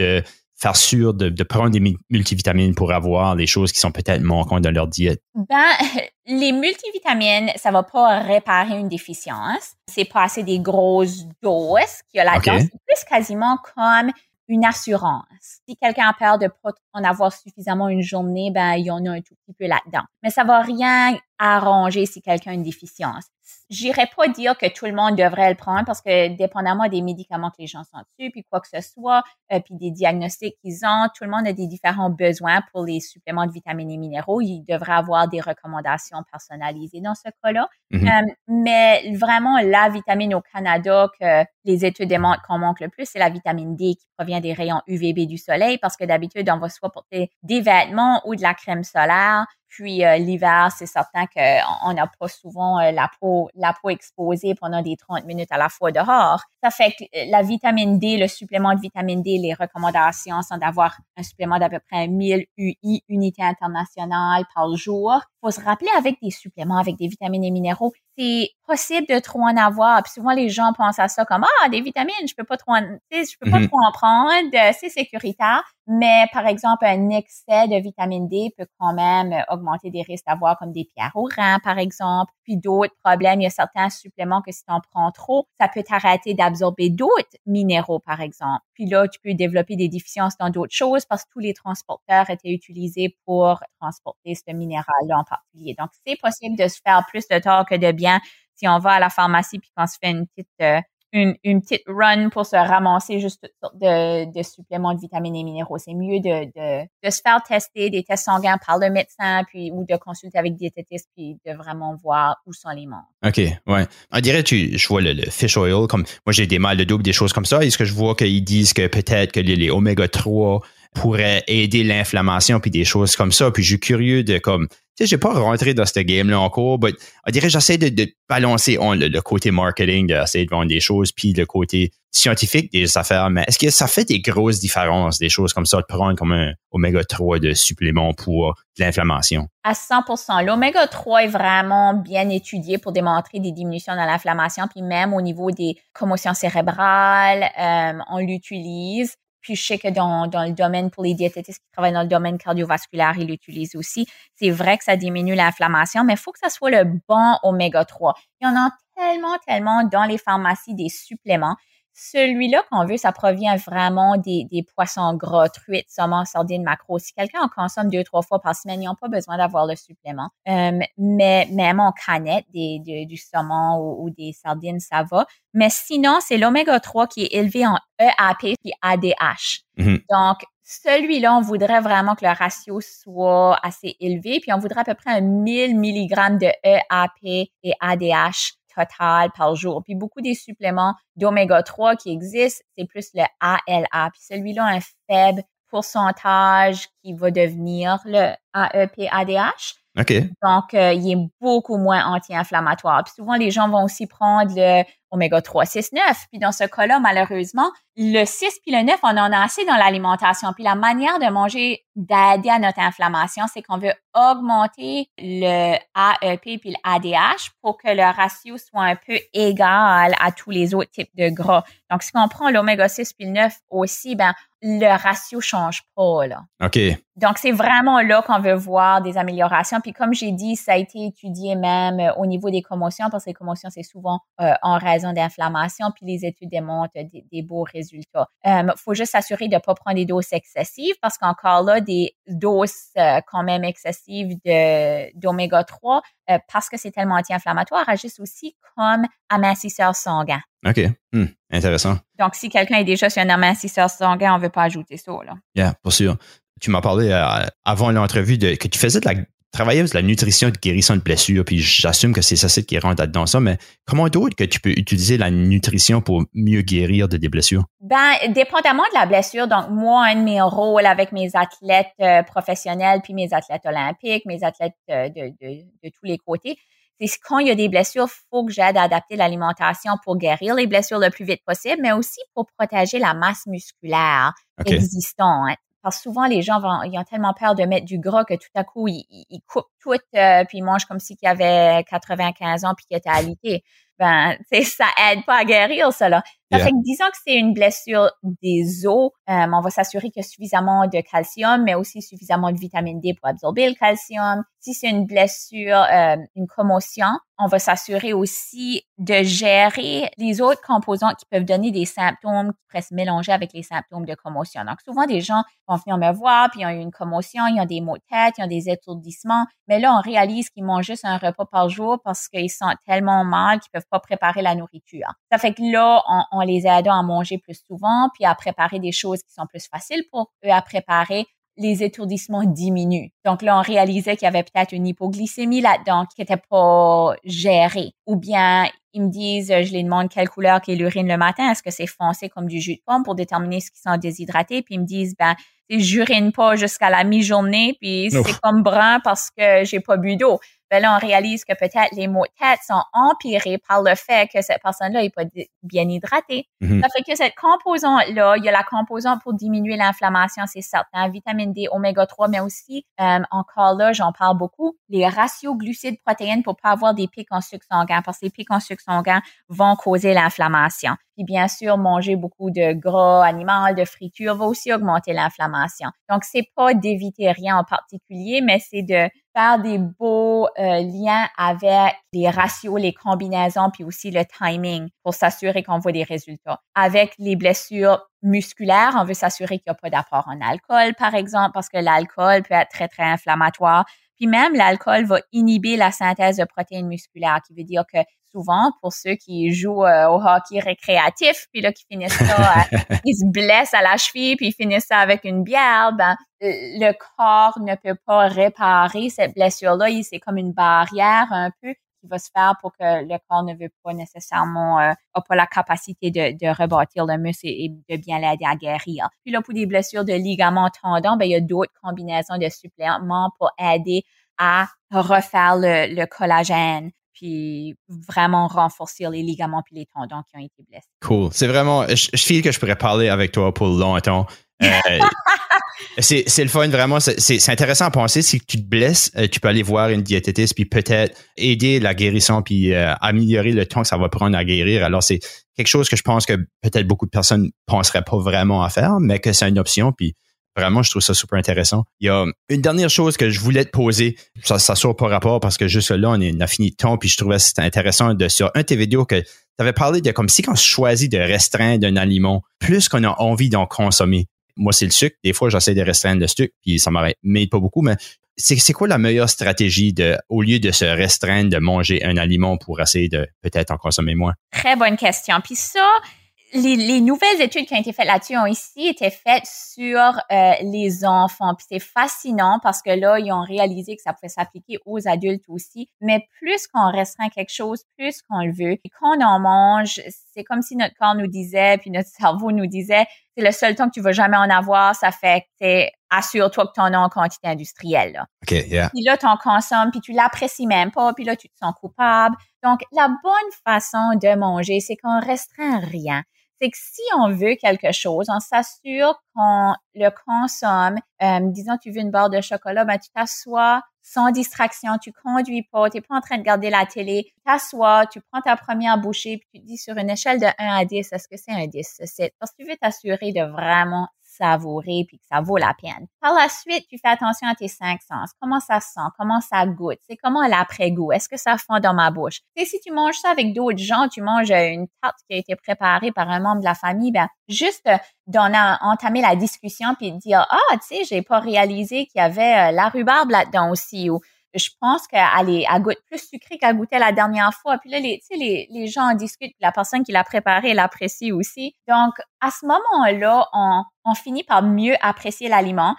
faire sûr de, prendre des multivitamines pour avoir des choses qui sont peut-être manquantes dans leur diète? Ben, les multivitamines, ça va pas réparer une déficience. C'est pas assez des grosses doses qu'il y a là-dedans. C'est plus quasiment comme une assurance. Si quelqu'un a peur de pas en avoir suffisamment une journée, ben il y en a un tout petit peu là-dedans. Mais ça va rien arranger si quelqu'un a une déficience. J'irais pas dire que tout le monde devrait le prendre parce que dépendamment des médicaments que les gens sont dessus, puis quoi que ce soit, euh, puis des diagnostics qu'ils ont, tout le monde a des différents besoins pour les suppléments de vitamines et minéraux. Il devrait avoir des recommandations personnalisées dans ce cas-là. Mm-hmm. Euh, mais vraiment, la vitamine au Canada que les études démontrent qu'on manque le plus, c'est la vitamine D qui provient des rayons UVB du soleil parce que d'habitude, on va soit porter des vêtements ou de la crème solaire puis euh, l'hiver, c'est certain qu'on n'a pas souvent euh, la peau la peau exposée pendant des 30 minutes à la fois dehors. Ça fait que euh, la vitamine D, le supplément de vitamine D, les recommandations sont d'avoir un supplément d'à peu près 1000 UI, unités internationales par jour. Faut se rappeler avec des suppléments, avec des vitamines et minéraux, c'est possible de trop en avoir. Puis souvent, les gens pensent à ça comme, ah, des vitamines, je peux pas trop en, je peux pas mhm. trop en prendre, c'est sécuritaire. Mais par exemple, un excès de vitamine D peut quand même augmenter des risques d'avoir comme des pierres au rein, par exemple, puis d'autres problèmes. Il y a certains suppléments que si tu en prends trop, ça peut t'arrêter d'absorber d'autres minéraux, par exemple. Puis là, tu peux développer des déficiences dans d'autres choses parce que tous les transporteurs étaient utilisés pour transporter ce minéral-là en particulier. Donc, c'est possible de se faire plus de tort que de bien si on va à la pharmacie puis qu'on se fait une petite euh, une, petite run pour se ramasser juste toutes sortes de, suppléments de vitamines et minéraux. C'est mieux de, de, se faire tester des tests sanguins par le médecin, puis ou de consulter avec diététiste, puis de vraiment voir où sont les membres. OK, ouais. On dirait tu, je vois le, fish oil, comme moi j'ai des mal de double, des choses comme ça. Est-ce que je vois qu'ils disent que peut-être que les, les oméga 3 pourraient aider l'inflammation puis des choses comme ça? Puis je suis curieux de comme sais, j'ai pas rentré dans ce game-là encore, mais on dirait j'essaie de, de balancer le, côté marketing, d'essayer de vendre des choses, puis le côté scientifique des affaires. Mais est-ce que ça fait des grosses différences, des choses comme ça, de prendre comme un oméga 3 de supplément pour l'inflammation? À 100% L'oméga 3 est vraiment bien étudié pour démontrer des diminutions dans l'inflammation, puis même au niveau des commotions cérébrales, euh, on l'utilise. Puis je sais que dans, le domaine, pour les diététistes qui travaillent dans le domaine cardiovasculaire, ils l'utilisent aussi. C'est vrai que ça diminue l'inflammation, mais il faut que ça soit le bon oméga 3. Il y en a tellement, tellement dans les pharmacies des suppléments. Celui-là qu'on veut, ça provient vraiment des, des poissons gras, truites, saumon, sardines, macros. Si quelqu'un en consomme deux, trois fois par semaine, ils n'ont pas besoin d'avoir le supplément. Euh, mais même en canette, des, du saumon ou, des sardines, ça va. Mais sinon, c'est l'oméga 3 qui est élevé en EAP et ADH. Mm-hmm. Donc, celui-là, on voudrait vraiment que le ratio soit assez élevé, puis on voudrait à peu près un 1000 mg de EAP et ADH total par jour. Puis beaucoup des suppléments d'oméga 3 qui existent, c'est plus le ALA. Puis celui-là un faible pourcentage qui va devenir le AEP-ADH. OK. Donc, euh, il est beaucoup moins anti-inflammatoire. Puis souvent, les gens vont aussi prendre le oméga 3, 6, 9. Puis dans ce cas-là, malheureusement, le 6 puis le 9, on en a assez dans l'alimentation. Puis la manière de manger, d'aider à notre inflammation, c'est qu'on veut augmenter le AEP puis l'ADH pour que le ratio soit un peu égal à tous les autres types de gras. Donc, si on prend l'oméga 6 puis le 9 aussi, ben, le ratio change pas, là. OK. Donc, c'est vraiment là qu'on veut voir des améliorations. Puis, comme j'ai dit, ça a été étudié même euh, au niveau des commotions, parce que les commotions, c'est souvent euh, en raison d'inflammation, puis les études démontrent des, beaux résultats. Il euh, faut juste s'assurer de ne pas prendre des doses excessives, parce qu'encore là, des doses quand même excessives d'oméga 3, parce que c'est tellement anti-inflammatoire, agissent aussi comme amincisseur sanguin. OK. Hmm. Intéressant. Donc, si quelqu'un est déjà sur un amincisseur sanguin, on ne veut pas ajouter ça. Là. Yeah, pour sûr. Tu m'as parlé euh, avant l'entrevue que tu faisais de la travailler sur la nutrition de guérison de blessures, puis j'assume que c'est ça qui rentre là-dedans ça, mais comment d'autre que tu peux utiliser la nutrition pour mieux guérir de des blessures? Ben, dépendamment de la blessure, donc moi, un de mes rôles avec mes athlètes euh, professionnels, puis mes athlètes olympiques, mes athlètes euh, de, de, de, tous les côtés, c'est quand il y a des blessures, il faut que j'aide à adapter l'alimentation pour guérir les blessures le plus vite possible, mais aussi pour protéger la masse musculaire existante. Parce souvent, les gens vont, ont tellement peur de mettre du gras que tout à coup, ils, ils coupent tout, euh, puis ils mangent comme s'ils avaient 95 ans puis qu'ils étaient alités. Ben, ça aide pas à guérir cela. Ça fait que disons que c'est une blessure des os, euh, on va s'assurer qu'il y a suffisamment de calcium, mais aussi suffisamment de vitamine D pour absorber le calcium. Si c'est une blessure, euh, une commotion, on va s'assurer aussi de gérer les autres composants qui peuvent donner des symptômes qui pourraient se mélanger avec les symptômes de commotion. Donc, souvent, des gens vont venir me voir, puis ils ont eu une commotion, ils ont des maux de tête, ils ont des étourdissements, mais là, on réalise qu'ils mangent juste un repas par jour parce qu'ils sentent tellement mal qu'ils peuvent pas préparer la nourriture. Ça fait que là, on les aidant à manger plus souvent, puis à préparer des choses qui sont plus faciles pour eux à préparer, les étourdissements diminuent. Donc là, on réalisait qu'il y avait peut-être une hypoglycémie là-dedans qui n'était pas gérée. Ou bien, ils me disent, je les demande quelle couleur est l'urine le matin. Est-ce que c'est foncé comme du jus de pomme pour déterminer ce qu'ils sont déshydratés? Puis ils me disent, ben, j'urine pas jusqu'à la mi-journée, puis c'est comme brun parce que j'ai pas bu d'eau ben là, on réalise que peut-être les maux de tête sont empirés par le fait que cette personne-là n'est pas bien hydratée. Mhm. Ça fait que cette composante-là, il y a la composante pour diminuer l'inflammation, c'est certain, vitamine D, oméga 3, mais aussi, euh, encore là, j'en parle beaucoup, les ratios glucides-protéines pour pas avoir des pics en sucre sanguin, parce que les pics en sucre sanguin vont causer l'inflammation. Puis bien sûr, manger beaucoup de gras animal, de friture va aussi augmenter l'inflammation. Donc, c'est pas d'éviter rien en particulier, mais c'est de faire des beaux euh, liens avec les ratios, les combinaisons, puis aussi le timing pour s'assurer qu'on voit des résultats. Avec les blessures musculaires, on veut s'assurer qu'il n'y a pas d'apport en alcool, par exemple, parce que l'alcool peut être très, très inflammatoire. Puis même, l'alcool va inhiber la synthèse de protéines musculaires, qui veut dire que souvent, pour ceux qui jouent euh, au hockey récréatif, puis là, qui finissent ça, euh, ils se blessent à la cheville, puis ils finissent ça avec une bière, ben, le corps ne peut pas réparer cette blessure-là. C'est comme une barrière un peu qui va se faire pour que le corps ne veut pas nécessairement, euh, a pas la capacité de, de rebâtir le muscle et, de bien l'aider à guérir. Puis là, pour des blessures de ligaments tendons, ben, il y a d'autres combinaisons de suppléments pour aider à refaire le, le collagène puis vraiment renforcer les ligaments puis les tendons qui ont été blessés. Cool. C'est vraiment, je, je feel que je pourrais parler avec toi pour longtemps. Euh, c'est, le fun, vraiment. C'est, intéressant à penser. Si tu te blesses, euh, tu peux aller voir une diététiste puis peut-être aider la guérison puis euh, améliorer le temps que ça va prendre à guérir. Alors, c'est quelque chose que je pense que peut-être beaucoup de personnes penseraient pas vraiment à faire, mais que c'est une option. Puis Vraiment, je trouve ça super intéressant. Il y a une dernière chose que je voulais te poser. Ça, sort par rapport parce que juste là, on, a fini de temps, puis je trouvais c'était intéressant de sur un de tes vidéos que tu avais parlé de comme si quand on choisit de restreindre un aliment, plus qu'on a envie d'en consommer. Moi, c'est le sucre. Des fois, j'essaie de restreindre le sucre, puis ça m'aide pas beaucoup, mais c'est quoi la meilleure stratégie de, au lieu de se restreindre, de manger un aliment pour essayer de peut-être en consommer moins? Très bonne question. Puis ça, les, nouvelles études qui ont été faites là-dessus ont ici été faites sur euh, les enfants. Puis c'est fascinant parce que là, ils ont réalisé que ça pouvait s'appliquer aux adultes aussi. Mais plus qu'on restreint quelque chose, plus qu'on le veut. Et quand on en mange, c'est comme si notre corps nous disait, puis notre cerveau nous disait, c'est le seul temps que tu vas jamais en avoir. Ça fait que assure-toi que tu en as en quantité industrielle. Là. OK, yeah. Puis là, tu en consommes, puis tu l'apprécies même pas, puis là, tu te sens coupable. Donc, la bonne façon de manger, c'est qu'on restreint rien c'est que si on veut quelque chose, on s'assure qu'on le consomme. Euh, disons, tu veux une barre de chocolat, ben tu t'assois sans distraction, tu conduis pas, tu n'es pas en train de garder la télé, tu t'assois, tu prends ta première bouchée, puis tu te dis sur une échelle de 1 à 10, est-ce que c'est un 10? Parce que tu veux t'assurer de vraiment savourer puis que ça vaut la peine. Par la suite, tu fais attention à tes cinq sens. Comment ça sent? Comment ça goûte? C'est comment l'après-goût? Est-ce que ça fond dans ma bouche? Et si tu manges ça avec d'autres gens, tu manges une tarte qui a été préparée par un membre de la famille, ben, juste entamer la discussion puis dire, ah, tu sais, j'ai pas réalisé qu'il y avait euh, la rhubarbe là-dedans aussi ou je pense qu'elle est, goûte plus sucrée qu'elle goûtait la dernière fois. Puis là, les, les, les gens en discutent, la personne qui l'a préparé, elle apprécie aussi. Donc, à ce moment-là, on, on finit par mieux apprécier l'aliment.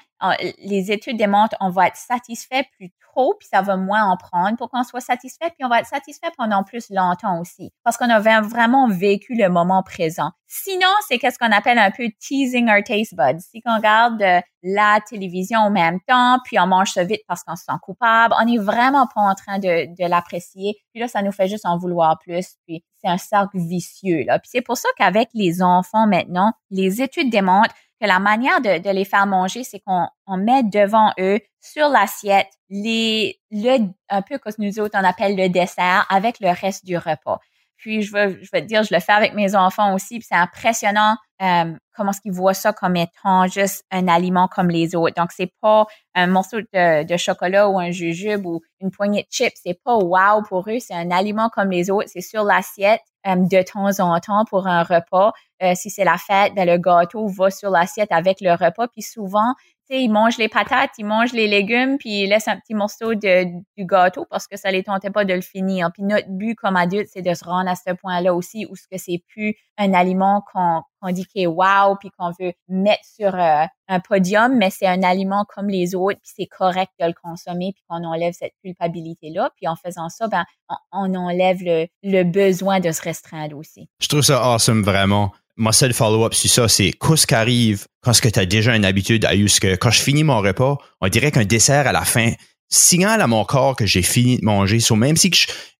Les études démontrent qu'on va être satisfait plus puis ça va moins en prendre pour qu'on soit satisfait, puis on va être satisfait pendant plus longtemps aussi, parce qu'on a vraiment vécu le moment présent. Sinon, c'est qu'est-ce qu'on appelle un peu teasing our taste buds. Si on regarde euh, la télévision en même temps, puis on mange ça vite parce qu'on se sent coupable, on n'est vraiment pas en train de l'apprécier. Puis là, ça nous fait juste en vouloir plus. Puis c'est un cercle vicieux. Là. Puis c'est pour ça qu'avec les enfants maintenant, les études démontrent que la manière de, de les faire manger, c'est qu'on on met devant eux sur l'assiette les le un peu que nous autres on appelle le dessert avec le reste du repas. Puis je veux je veux te dire, je le fais avec mes enfants aussi, puis c'est impressionnant euh, comment est-ce qu'ils voient ça comme étant juste un aliment comme les autres. Donc c'est pas un morceau de, chocolat ou un jujube ou une poignée de chips, c'est pas wow pour eux, c'est un aliment comme les autres, c'est sur l'assiette euh, de temps en temps pour un repas. Euh, si c'est la fête, ben, le gâteau va sur l'assiette avec le repas. Puis souvent, sais, ils mangent les patates, ils mangent les légumes, puis ils laissent un petit morceau de, du gâteau parce que ça les tentait pas de le finir. Puis notre but comme adulte, c'est de se rendre à ce point-là aussi où ce que c'est plus un aliment qu'on qu'on dit qu'il est wow, puis qu'on veut mettre sur euh, un podium, mais c'est un aliment comme les autres, puis c'est correct de le consommer, puis qu'on enlève cette culpabilité-là. Puis en faisant ça, ben, on, on enlève le, le besoin de se restreindre aussi. Je trouve ça awesome, vraiment mon seul follow-up sur ça, c'est qu'est-ce qui arrive quand tu as déjà une habitude à ce que quand je finis mon repas, on dirait qu'un dessert à la fin signale à mon corps que j'ai fini de manger. Même si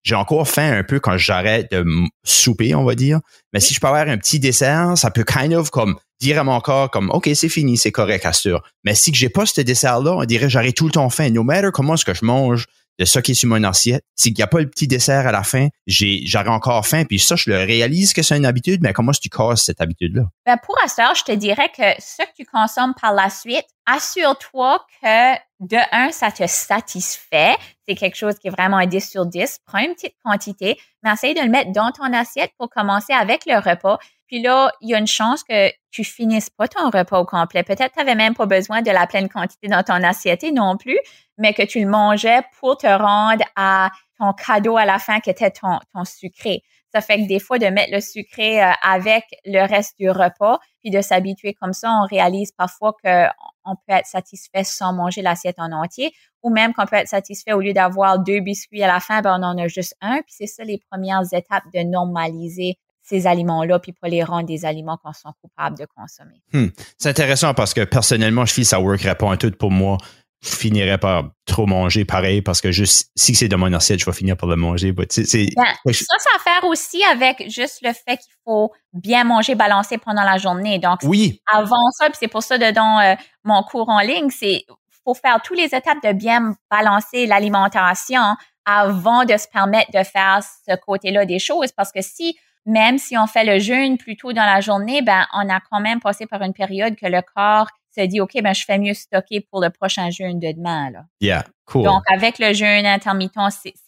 j'ai encore faim un peu quand j'arrête de souper, on va dire, mais si je peux avoir un petit dessert, ça peut kind of comme dire à mon corps comme OK, c'est fini, c'est correct, assure. Mais si que j'ai pas ce dessert-là, on dirait j'aurais tout le temps faim. No matter comment ce que je mange, de ce qui est sur mon assiette. S'il n'y a pas le petit dessert à la fin, j'aurais encore faim. Puis ça, je le réalise que c'est une habitude, mais comment est-ce que tu casses cette habitude-là? Ben pour ça, je te dirais que ce que tu consommes par la suite, assure-toi que de un, ça te satisfait. C'est quelque chose qui est vraiment un 10 sur 10. Prends une petite quantité, mais essaye de le mettre dans ton assiette pour commencer avec le repas. Puis là, il y a une chance que tu finisses pas ton repas au complet. Peut-être tu n'avais même pas besoin de la pleine quantité dans ton assiette non plus, mais que tu le mangeais pour te rendre à ton cadeau à la fin qui était ton, sucré. Ça fait que des fois, de mettre le sucré euh, avec le reste du repas, puis de s'habituer comme ça, on réalise parfois qu'on peut être satisfait sans manger l'assiette en entier, ou même qu'on peut être satisfait au lieu d'avoir deux biscuits à la fin, ben on en a juste un. Puis c'est ça les premières étapes de normaliser ces aliments-là, puis pas les rendre des aliments qu'on sont coupables de consommer. Hmm. C'est intéressant parce que personnellement, je fais ça workerait pas un tout pour moi. Finirais par trop manger pareil parce que juste si c'est de mon assiette, je vais finir par le manger. Ben, ça, ça a à faire aussi avec juste le fait qu'il faut bien manger balancé pendant la journée. Donc, oui. avant ça, puis c'est pour ça dedans euh, mon cours en ligne, c'est faut faire toutes les étapes de bien balancer l'alimentation avant de se permettre de faire ce côté-là des choses. Parce que si même si on fait le jeûne plus tôt dans la journée, ben, on a quand même passé par une période que le corps se dit, OK, ben, je fais mieux stocker pour le prochain jeûne de demain, là. Yeah, cool. Donc, avec le jeûne intermittent,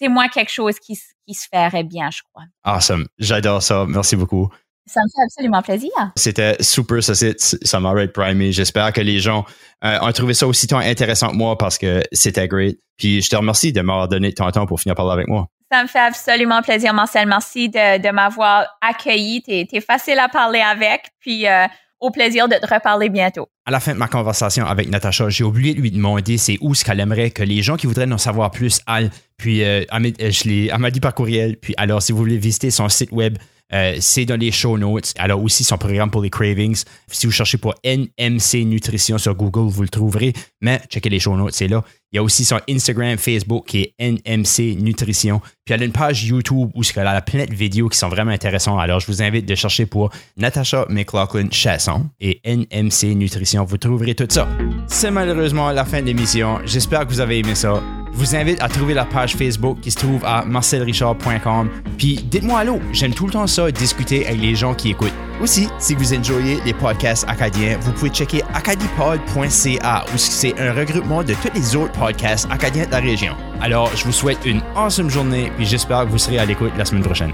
c'est moins quelque chose qui, qui se ferait bien, je crois. Awesome. J'adore ça. Merci beaucoup. Ça me fait absolument plaisir. C'était super, ça, ça m'a primé. J'espère que les gens euh, ont trouvé ça aussi intéressant que moi parce que c'était great. Puis je te remercie de m'avoir donné ton temps pour finir par parler avec moi. Ça me fait absolument plaisir, Marcel. Merci de, de m'avoir accueilli. Tu es, facile à parler avec. Puis euh, au plaisir de te reparler bientôt. À la fin de ma conversation avec Natacha, j'ai oublié de lui demander c'est où ce qu'elle aimerait que les gens qui voudraient en savoir plus aillent. Puis euh, elle m'a dit par courriel. Puis alors, si vous voulez visiter son site web, Euh, c'est dans les show notes. Alors aussi son programme pour les cravings. Si vous cherchez pour NMC Nutrition sur Google, vous le trouverez. Mais checkez les show notes, c'est là. Il y a aussi son Instagram, Facebook qui est NMC Nutrition. Puis elle a une page YouTube où elle a plein de vidéos qui sont vraiment intéressantes. Alors je vous invite de chercher pour Natasha McLaughlin Chasson et NMC Nutrition. Vous trouverez tout ça. C'est malheureusement la fin de l'émission. J'espère que vous avez aimé ça. Vous invite à trouver la page Facebook qui se trouve à marcelrichard.com. Puis dites-moi allô, j'aime tout le temps ça, discuter avec les gens qui écoutent. Aussi, si vous enjoyez les podcasts acadiens, vous pouvez checker acadipod.ca où c'est un regroupement de tous les autres podcasts acadiens de la région. Alors, je vous souhaite une awesome journée puis j'espère que vous serez à l'écoute la semaine prochaine.